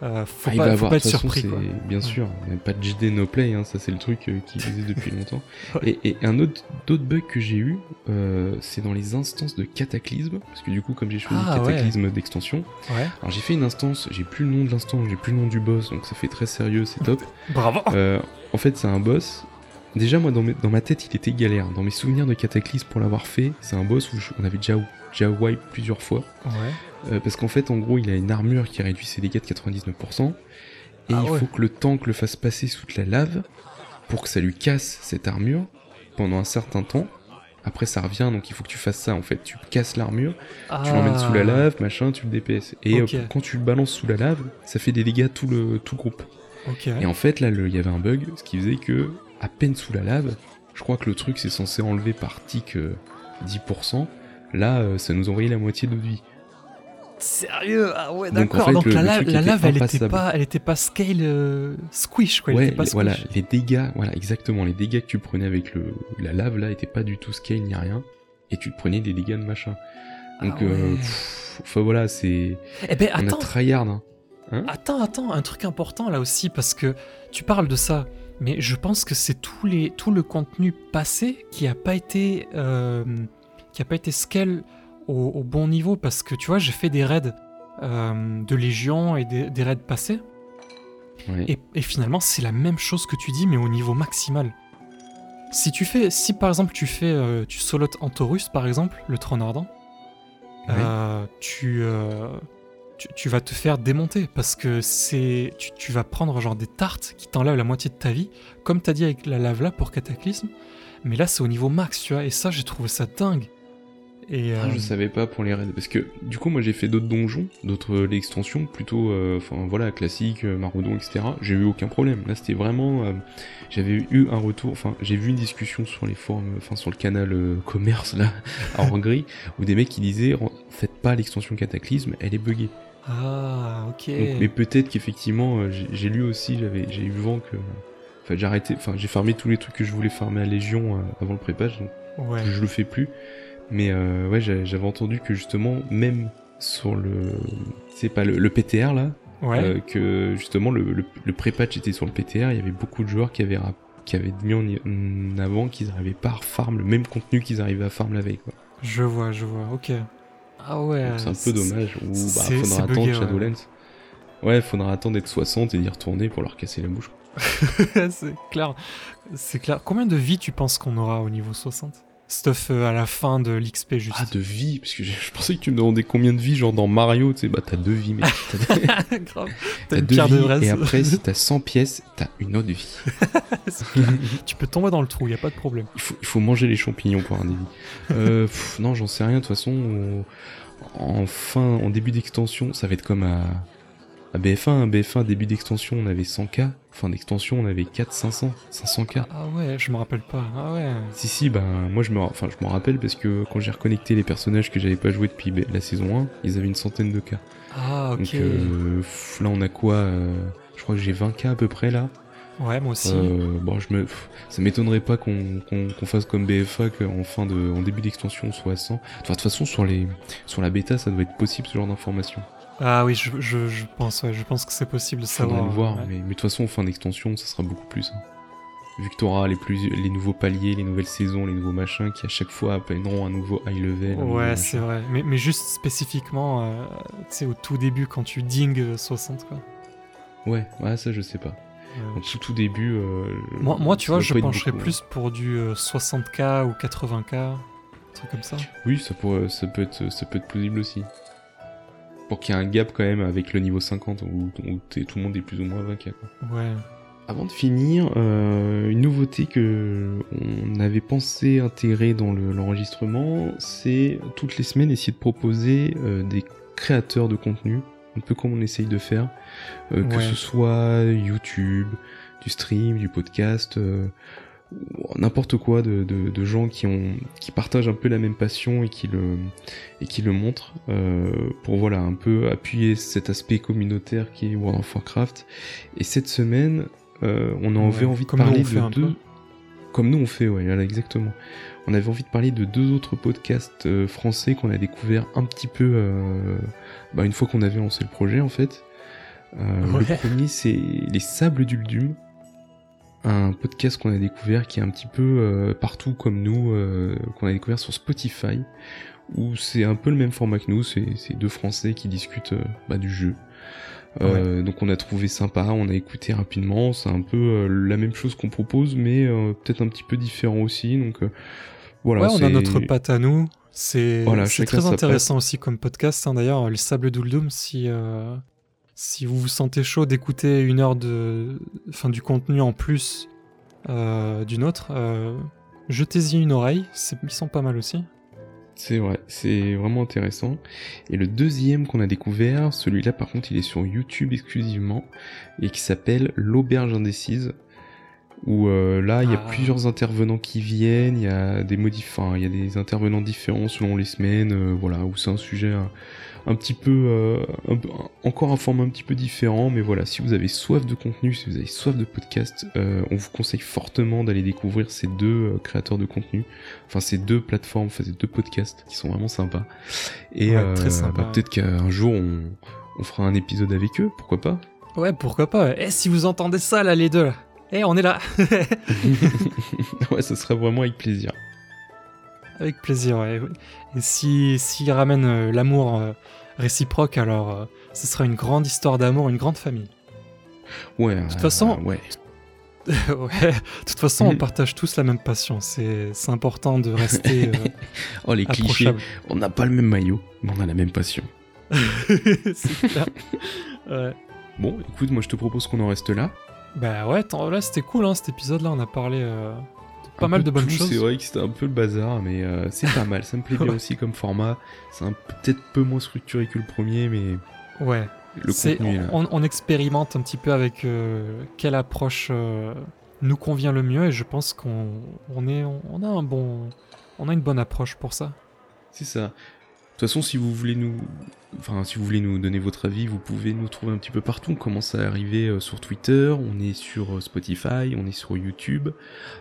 Speaker 4: Euh, faut
Speaker 1: Ah, il va
Speaker 4: faut
Speaker 1: avoir,
Speaker 4: pas
Speaker 1: de
Speaker 4: être
Speaker 1: façon,
Speaker 4: surpris quoi.
Speaker 1: bien sûr, on n'a pas de JD no play, hein, ça c'est le truc euh, qui existe depuis longtemps.
Speaker 4: Ouais.
Speaker 1: Et, et un autre, d'autres bugs que j'ai eu, euh, c'est dans les instances de Cataclysme, parce que du coup, comme j'ai choisi
Speaker 4: Ah, ouais.
Speaker 1: Cataclysme d'extension,
Speaker 4: Ouais.
Speaker 1: alors j'ai fait une instance, j'ai plus le nom de l'instance, j'ai plus le nom du boss, donc ça fait très sérieux, c'est top.
Speaker 4: Bravo.
Speaker 1: Euh, en fait, c'est un boss. Déjà, moi, dans, mes- dans ma tête, il était galère. Dans mes souvenirs de Cataclysme pour l'avoir fait, c'est un boss où je- on avait déjà, déjà wipe plusieurs fois.
Speaker 4: Ouais.
Speaker 1: Euh, parce qu'en fait, en gros, il a une armure qui réduit ses dégâts de 99%. Et
Speaker 4: Ah
Speaker 1: il
Speaker 4: ouais.
Speaker 1: faut que le tank le fasse passer sous de la lave pour que ça lui casse cette armure pendant un certain temps. Après, ça revient, donc il faut que tu fasses ça en fait. Tu casses l'armure, tu l'emmènes sous la
Speaker 4: Ah.
Speaker 1: lave, machin, tu le DPS. Et euh, quand tu le balances sous la lave, ça fait des dégâts à tout le, tout le groupe. Et en fait, là, il y avait un bug, ce qui faisait que, à peine sous la lave, je crois que le truc c'est censé enlever par tic euh, 10%. Là, euh, ça nous envoyait la moitié de notre vie.
Speaker 4: Sérieux Ah ouais,
Speaker 1: Donc, en
Speaker 4: d'accord.
Speaker 1: fait,
Speaker 4: Donc,
Speaker 1: le-
Speaker 4: la,
Speaker 1: le
Speaker 4: la-
Speaker 1: était
Speaker 4: lave, elle était
Speaker 1: impassable.
Speaker 4: pas, elle était pas scale euh, squish quoi. Elle
Speaker 1: ouais,
Speaker 4: était pas
Speaker 1: les-
Speaker 4: squish.
Speaker 1: voilà, les dégâts, voilà, exactement, les dégâts que tu prenais avec le, la lave là étaient pas du tout scale ni rien, et tu te prenais des dégâts de machin. Donc,
Speaker 4: Ah ouais.
Speaker 1: euh, pff, enfin voilà, c'est,
Speaker 4: Eh ben
Speaker 1: on a
Speaker 4: attends.
Speaker 1: tryhard. Hein.
Speaker 4: Attends, attends, un truc important là aussi, parce que tu parles de ça, mais je pense que c'est tout, les, tout le contenu passé qui a pas été, euh, qui a pas été scale au, au bon niveau, parce que tu vois, j'ai fait des raids euh, de Légion et des, des raids passés, et, et finalement c'est la même chose que tu dis, mais au niveau maximal. Si tu fais, si par exemple tu fais, euh, tu solotes Antorus par exemple, le trône ardent, euh, tu, tu, tu vas te faire démonter parce que c'est tu, tu vas prendre genre des tartes qui t'enlèvent la moitié de ta vie, comme t'as dit avec la lave là pour Cataclysme. Mais là c'est au niveau max, tu vois, et ça j'ai trouvé ça dingue. Et
Speaker 1: Ah,
Speaker 4: euh,
Speaker 1: je savais pas pour les raids parce que du coup moi j'ai fait d'autres donjons, d'autres euh, extensions plutôt, euh, enfin voilà classiques, euh, Maraudon, etc. J'ai eu aucun problème. Là c'était vraiment, j'avais eu un retour, enfin j'ai vu une discussion sur les forums, enfin sur le canal commerce là à Hongrie où des mecs qui disaient faites pas l'extension Cataclysme, elle est buggée.
Speaker 4: ah ok.
Speaker 1: Donc, mais peut-être qu'effectivement j'ai lu aussi, j'avais j'ai eu vent que, enfin j'ai arrêté, enfin j'ai farmé tous les trucs que je voulais farmer à Légion avant le prépage. donc
Speaker 4: Ouais.
Speaker 1: Je le fais plus. Mais euh, ouais, j'a- j'avais entendu que justement, même sur le. C'est pas le, le PTR là,
Speaker 4: Ouais.
Speaker 1: euh, que justement le, le, le pré-patch était sur le PTR, il y avait beaucoup de joueurs qui avaient, qui avaient mis en, avant qu'ils n'arrivaient pas à farm le même contenu qu'ils arrivaient à farm la veille. Quoi.
Speaker 4: Je vois, je vois. Ok. Ah ouais.
Speaker 1: C'est un peu dommage. Ou bah, faudra attendre
Speaker 4: bugué, ouais.
Speaker 1: Shadowlands. Ouais, faudra attendre d'être 60 et d'y retourner pour leur casser la bouche.
Speaker 4: c'est clair. C'est clair. Combien de vies tu penses qu'on aura au niveau 60 Stuff euh, à la fin de l'XP juste.
Speaker 1: Ah, de vie Parce que je pensais que tu me demandais combien de vie, genre dans Mario, tu sais, bah t'as deux vies, mais t'as
Speaker 4: Grave.
Speaker 1: t'as
Speaker 4: une
Speaker 1: deux
Speaker 4: pierre de
Speaker 1: vies,
Speaker 4: Brest.
Speaker 1: et après, si t'as 100 pièces, t'as une autre vie.
Speaker 4: Tu peux tomber dans le trou, y a pas de problème.
Speaker 1: Il faut, il faut manger les champignons pour avoir des vies. Euh, pff, non, j'en sais rien, de toute façon, on- en fin, en début d'extension, ça va être comme à, à BF1, hein. BF1, début d'extension, on avait 100k, fin d'extension, on avait 4, 500, 500k.
Speaker 4: Ah ouais, je me rappelle pas. Ah ouais.
Speaker 1: Si si ben moi je me enfin je m'en rappelle parce que quand j'ai reconnecté les personnages que j'avais pas joué depuis la saison 1, ils avaient une centaine de cas.
Speaker 4: Ah ok.
Speaker 1: Donc euh, là on a quoi euh, je crois que j'ai 20 cas à peu près là.
Speaker 4: Ouais, moi aussi.
Speaker 1: Euh, bon je me ça m'étonnerait pas qu'on qu'on qu'on fasse comme BFA qu'en fin de en début d'extension on soit à 100. Enfin, de toute façon sur les sur la bêta ça doit être possible ce genre d'information.
Speaker 4: Ah oui, je, je, je pense, ouais, je pense que c'est possible de savoir.
Speaker 1: le voir
Speaker 4: ouais.
Speaker 1: mais, mais de toute façon en fin d'extension ça sera beaucoup plus. hein. Vu que t'auras les, plus, les nouveaux paliers, les nouvelles saisons, les nouveaux machins qui à chaque fois appelleront un nouveau high level.
Speaker 4: Ouais, c'est vrai. Mais, mais juste spécifiquement, euh, tu sais, au tout début, quand tu ding euh, 60, quoi.
Speaker 1: Ouais, ouais, ça je sais pas.
Speaker 4: Euh,
Speaker 1: tout, tout début. euh,
Speaker 4: moi, moi, tu vois, je pencherais
Speaker 1: beaucoup, hein.
Speaker 4: plus pour du euh, 60k ou 80k, un truc comme ça.
Speaker 1: Oui, ça, pourrait, ça, peut être, ça peut être plausible aussi. Pour qu'il y ait un gap quand même avec le niveau 50 où, tout le monde est plus ou moins 20k. Quoi.
Speaker 4: Ouais.
Speaker 1: Avant de finir, euh, une nouveauté que on avait pensé intégrer dans le- l'enregistrement, c'est toutes les semaines essayer de proposer euh, des créateurs de contenu, un peu comme on essaye de faire, euh, que
Speaker 4: Ouais.
Speaker 1: ce soit YouTube, du stream, du podcast, euh, n'importe quoi de, de- de gens qui ont qui partagent un peu la même passion et qui le et qui le montrent euh, pour voilà un peu appuyer cet aspect communautaire qui est World of Warcraft. Et cette semaine, euh, on avait
Speaker 4: Ouais,
Speaker 1: envie de parler de deux. Comme nous on fait, ouais, voilà, exactement. On avait envie de parler de deux autres podcasts euh, français qu'on a découvert un petit peu bah, une fois qu'on avait lancé le projet en fait.
Speaker 4: Ouais.
Speaker 1: Le premier c'est Les Sables d'Uldum, un podcast qu'on a découvert qui est un petit peu euh, partout comme nous, euh, qu'on a découvert sur Spotify, où c'est un peu le même format que nous, c'est deux Français qui discutent euh, bah, du jeu. Euh, Donc on a trouvé sympa, on a écouté rapidement, c'est un peu euh, la même chose qu'on propose, mais euh, peut-être un petit peu différent aussi. Donc euh, voilà.
Speaker 4: ouais, on a notre patte à nous. C'est
Speaker 1: Voilà,
Speaker 4: très
Speaker 1: sa
Speaker 4: intéressant aussi comme podcast. hein. D'ailleurs, les Sables d'Uldum, si, euh, si vous vous sentez chaud d'écouter une heure de, enfin, du contenu en plus euh, d'une autre, euh, jetez-y une oreille. Ils sont pas mal aussi.
Speaker 1: C'est vrai, c'est vraiment intéressant. Et le deuxième qu'on a découvert, celui-là par contre il est sur YouTube exclusivement, et qui s'appelle L'Auberge Indécise, où euh, là il y a
Speaker 4: Ah.
Speaker 1: plusieurs intervenants qui viennent, il y a des modif enfin, il y a des intervenants différents selon les semaines, euh, voilà, où c'est un sujet un, petit peu, euh, un peu- encore un format un petit peu différent, mais voilà, si vous avez soif de contenu, si vous avez soif de podcast, euh, on vous conseille fortement d'aller découvrir ces deux euh, créateurs de contenu, enfin ces deux plateformes, enfin ces deux podcasts qui sont vraiment sympas. Et
Speaker 4: Ouais, très sympa,
Speaker 1: bah, peut-être qu'un jour on, on fera un épisode avec eux, pourquoi pas?
Speaker 4: Ouais, pourquoi pas. Eh, si vous entendez ça, là, les deux, là. Eh, on est là.
Speaker 1: Ouais, ça serait vraiment avec plaisir.
Speaker 4: Avec plaisir, ouais. Et si s'ils ramènent euh, l'amour euh, réciproque, alors euh, ce sera une grande histoire d'amour, une grande famille.
Speaker 1: Ouais.
Speaker 4: De toute façon-
Speaker 1: ouais.
Speaker 4: ouais. De toute façon, on partage tous la même passion. C'est important de rester
Speaker 1: Oh les clichés. On n'a pas le même maillot, mais on a la même passion.
Speaker 4: C'est clair. Ouais.
Speaker 1: Bon, écoute, moi je te propose qu'on en reste là.
Speaker 4: Bah ouais, là c'était cool, hein, cet épisode-là, on a parlé euh, pas mal de bonnes choses.
Speaker 1: C'est vrai que c'était un peu le bazar, mais euh, c'est pas mal. Ça me plaît bien aussi comme format. C'est un peut-être peu moins structuré que le premier, mais
Speaker 4: Ouais.
Speaker 1: le contenu
Speaker 4: on, on expérimente un petit peu avec euh, quelle approche euh, nous convient le mieux et je pense qu'on on est on a un bon on a une bonne approche pour ça.
Speaker 1: C'est ça. De toute façon, si vous voulez nous, enfin, si vous voulez nous donner votre avis, vous pouvez nous trouver un petit peu partout. On commence à arriver euh, sur Twitter, on est sur euh, Spotify, on est sur YouTube,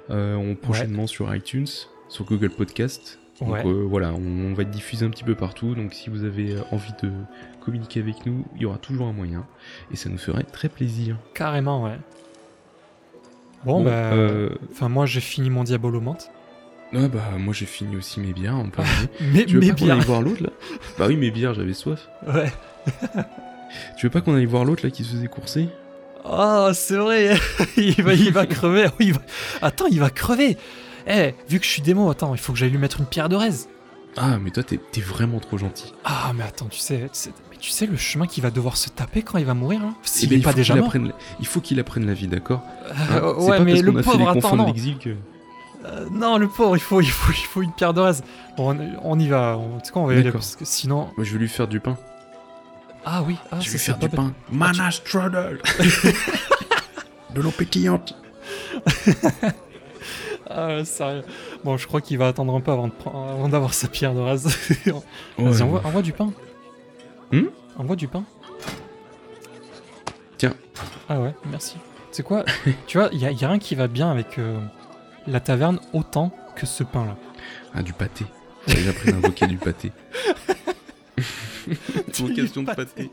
Speaker 1: euh, on prochainement sur iTunes. sur Google Podcast. Donc
Speaker 4: Ouais.
Speaker 1: euh, voilà, on, on va être diffusé un petit peu partout. Donc si vous avez envie de communiquer avec nous, il y aura toujours un moyen. Et ça nous ferait très plaisir.
Speaker 4: Carrément, ouais. Bon,
Speaker 1: Bon,
Speaker 4: bah.
Speaker 1: euh,
Speaker 4: Enfin, moi, j'ai fini mon Diabolomante.
Speaker 1: Ah bah moi j'ai fini aussi mes bières en premier.
Speaker 4: Mais,
Speaker 1: tu veux
Speaker 4: mais
Speaker 1: pas qu'on aille voir l'autre là? Bah oui mes bières j'avais soif.
Speaker 4: Ouais.
Speaker 1: Tu veux pas qu'on aille voir l'autre là qui se faisait courser?
Speaker 4: Oh, c'est vrai. il, va, il va crever. Oh, il va- Attends, il va crever. Eh, vu que je suis démo, attends, il faut que j'aille lui mettre une pierre de raise.
Speaker 1: Ah mais toi t'es t'es vraiment trop gentil.
Speaker 4: Ah, mais attends, tu sais, tu sais, mais tu sais le chemin qu'il va devoir se taper quand il va mourir, là
Speaker 1: Eh
Speaker 4: S'il
Speaker 1: ben,
Speaker 4: est
Speaker 1: il
Speaker 4: pas
Speaker 1: faut
Speaker 4: déjà
Speaker 1: qu'il
Speaker 4: mort.
Speaker 1: apprenne- Il faut qu'il apprenne la vie d'accord?
Speaker 4: Euh,
Speaker 1: Hein, C'est
Speaker 4: ouais,
Speaker 1: pas
Speaker 4: mais
Speaker 1: parce
Speaker 4: le
Speaker 1: qu'on a fait
Speaker 4: pauvre,
Speaker 1: les
Speaker 4: attends, non.
Speaker 1: l'exil que...
Speaker 4: Euh, non, le pauvre, il faut, il faut, il faut une pierre de raise. Bon, on, on y va. On- Tu sais quoi, on va y aller parce que sinon.
Speaker 1: Moi je vais lui faire du pain.
Speaker 4: Ah oui, ah,
Speaker 1: je vais faire du pain. Manastrudel De l'eau pétillante
Speaker 4: Ah, ouais, sérieux. Bon, je crois qu'il va attendre un peu avant de prendre- avant d'avoir sa pierre de raise. Vas-y,
Speaker 1: Ouais.
Speaker 4: envoie, envoie du pain.
Speaker 1: Hmm
Speaker 4: Envoie du pain.
Speaker 1: Tiens.
Speaker 4: Ah ouais, merci. C'est quoi? Tu vois, il y a rien qui va bien avec euh, la taverne autant que ce pain-là.
Speaker 1: Ah du pâté. J'ai appris à invoquer du pâté. Invocation de
Speaker 4: pâté.
Speaker 1: pâté.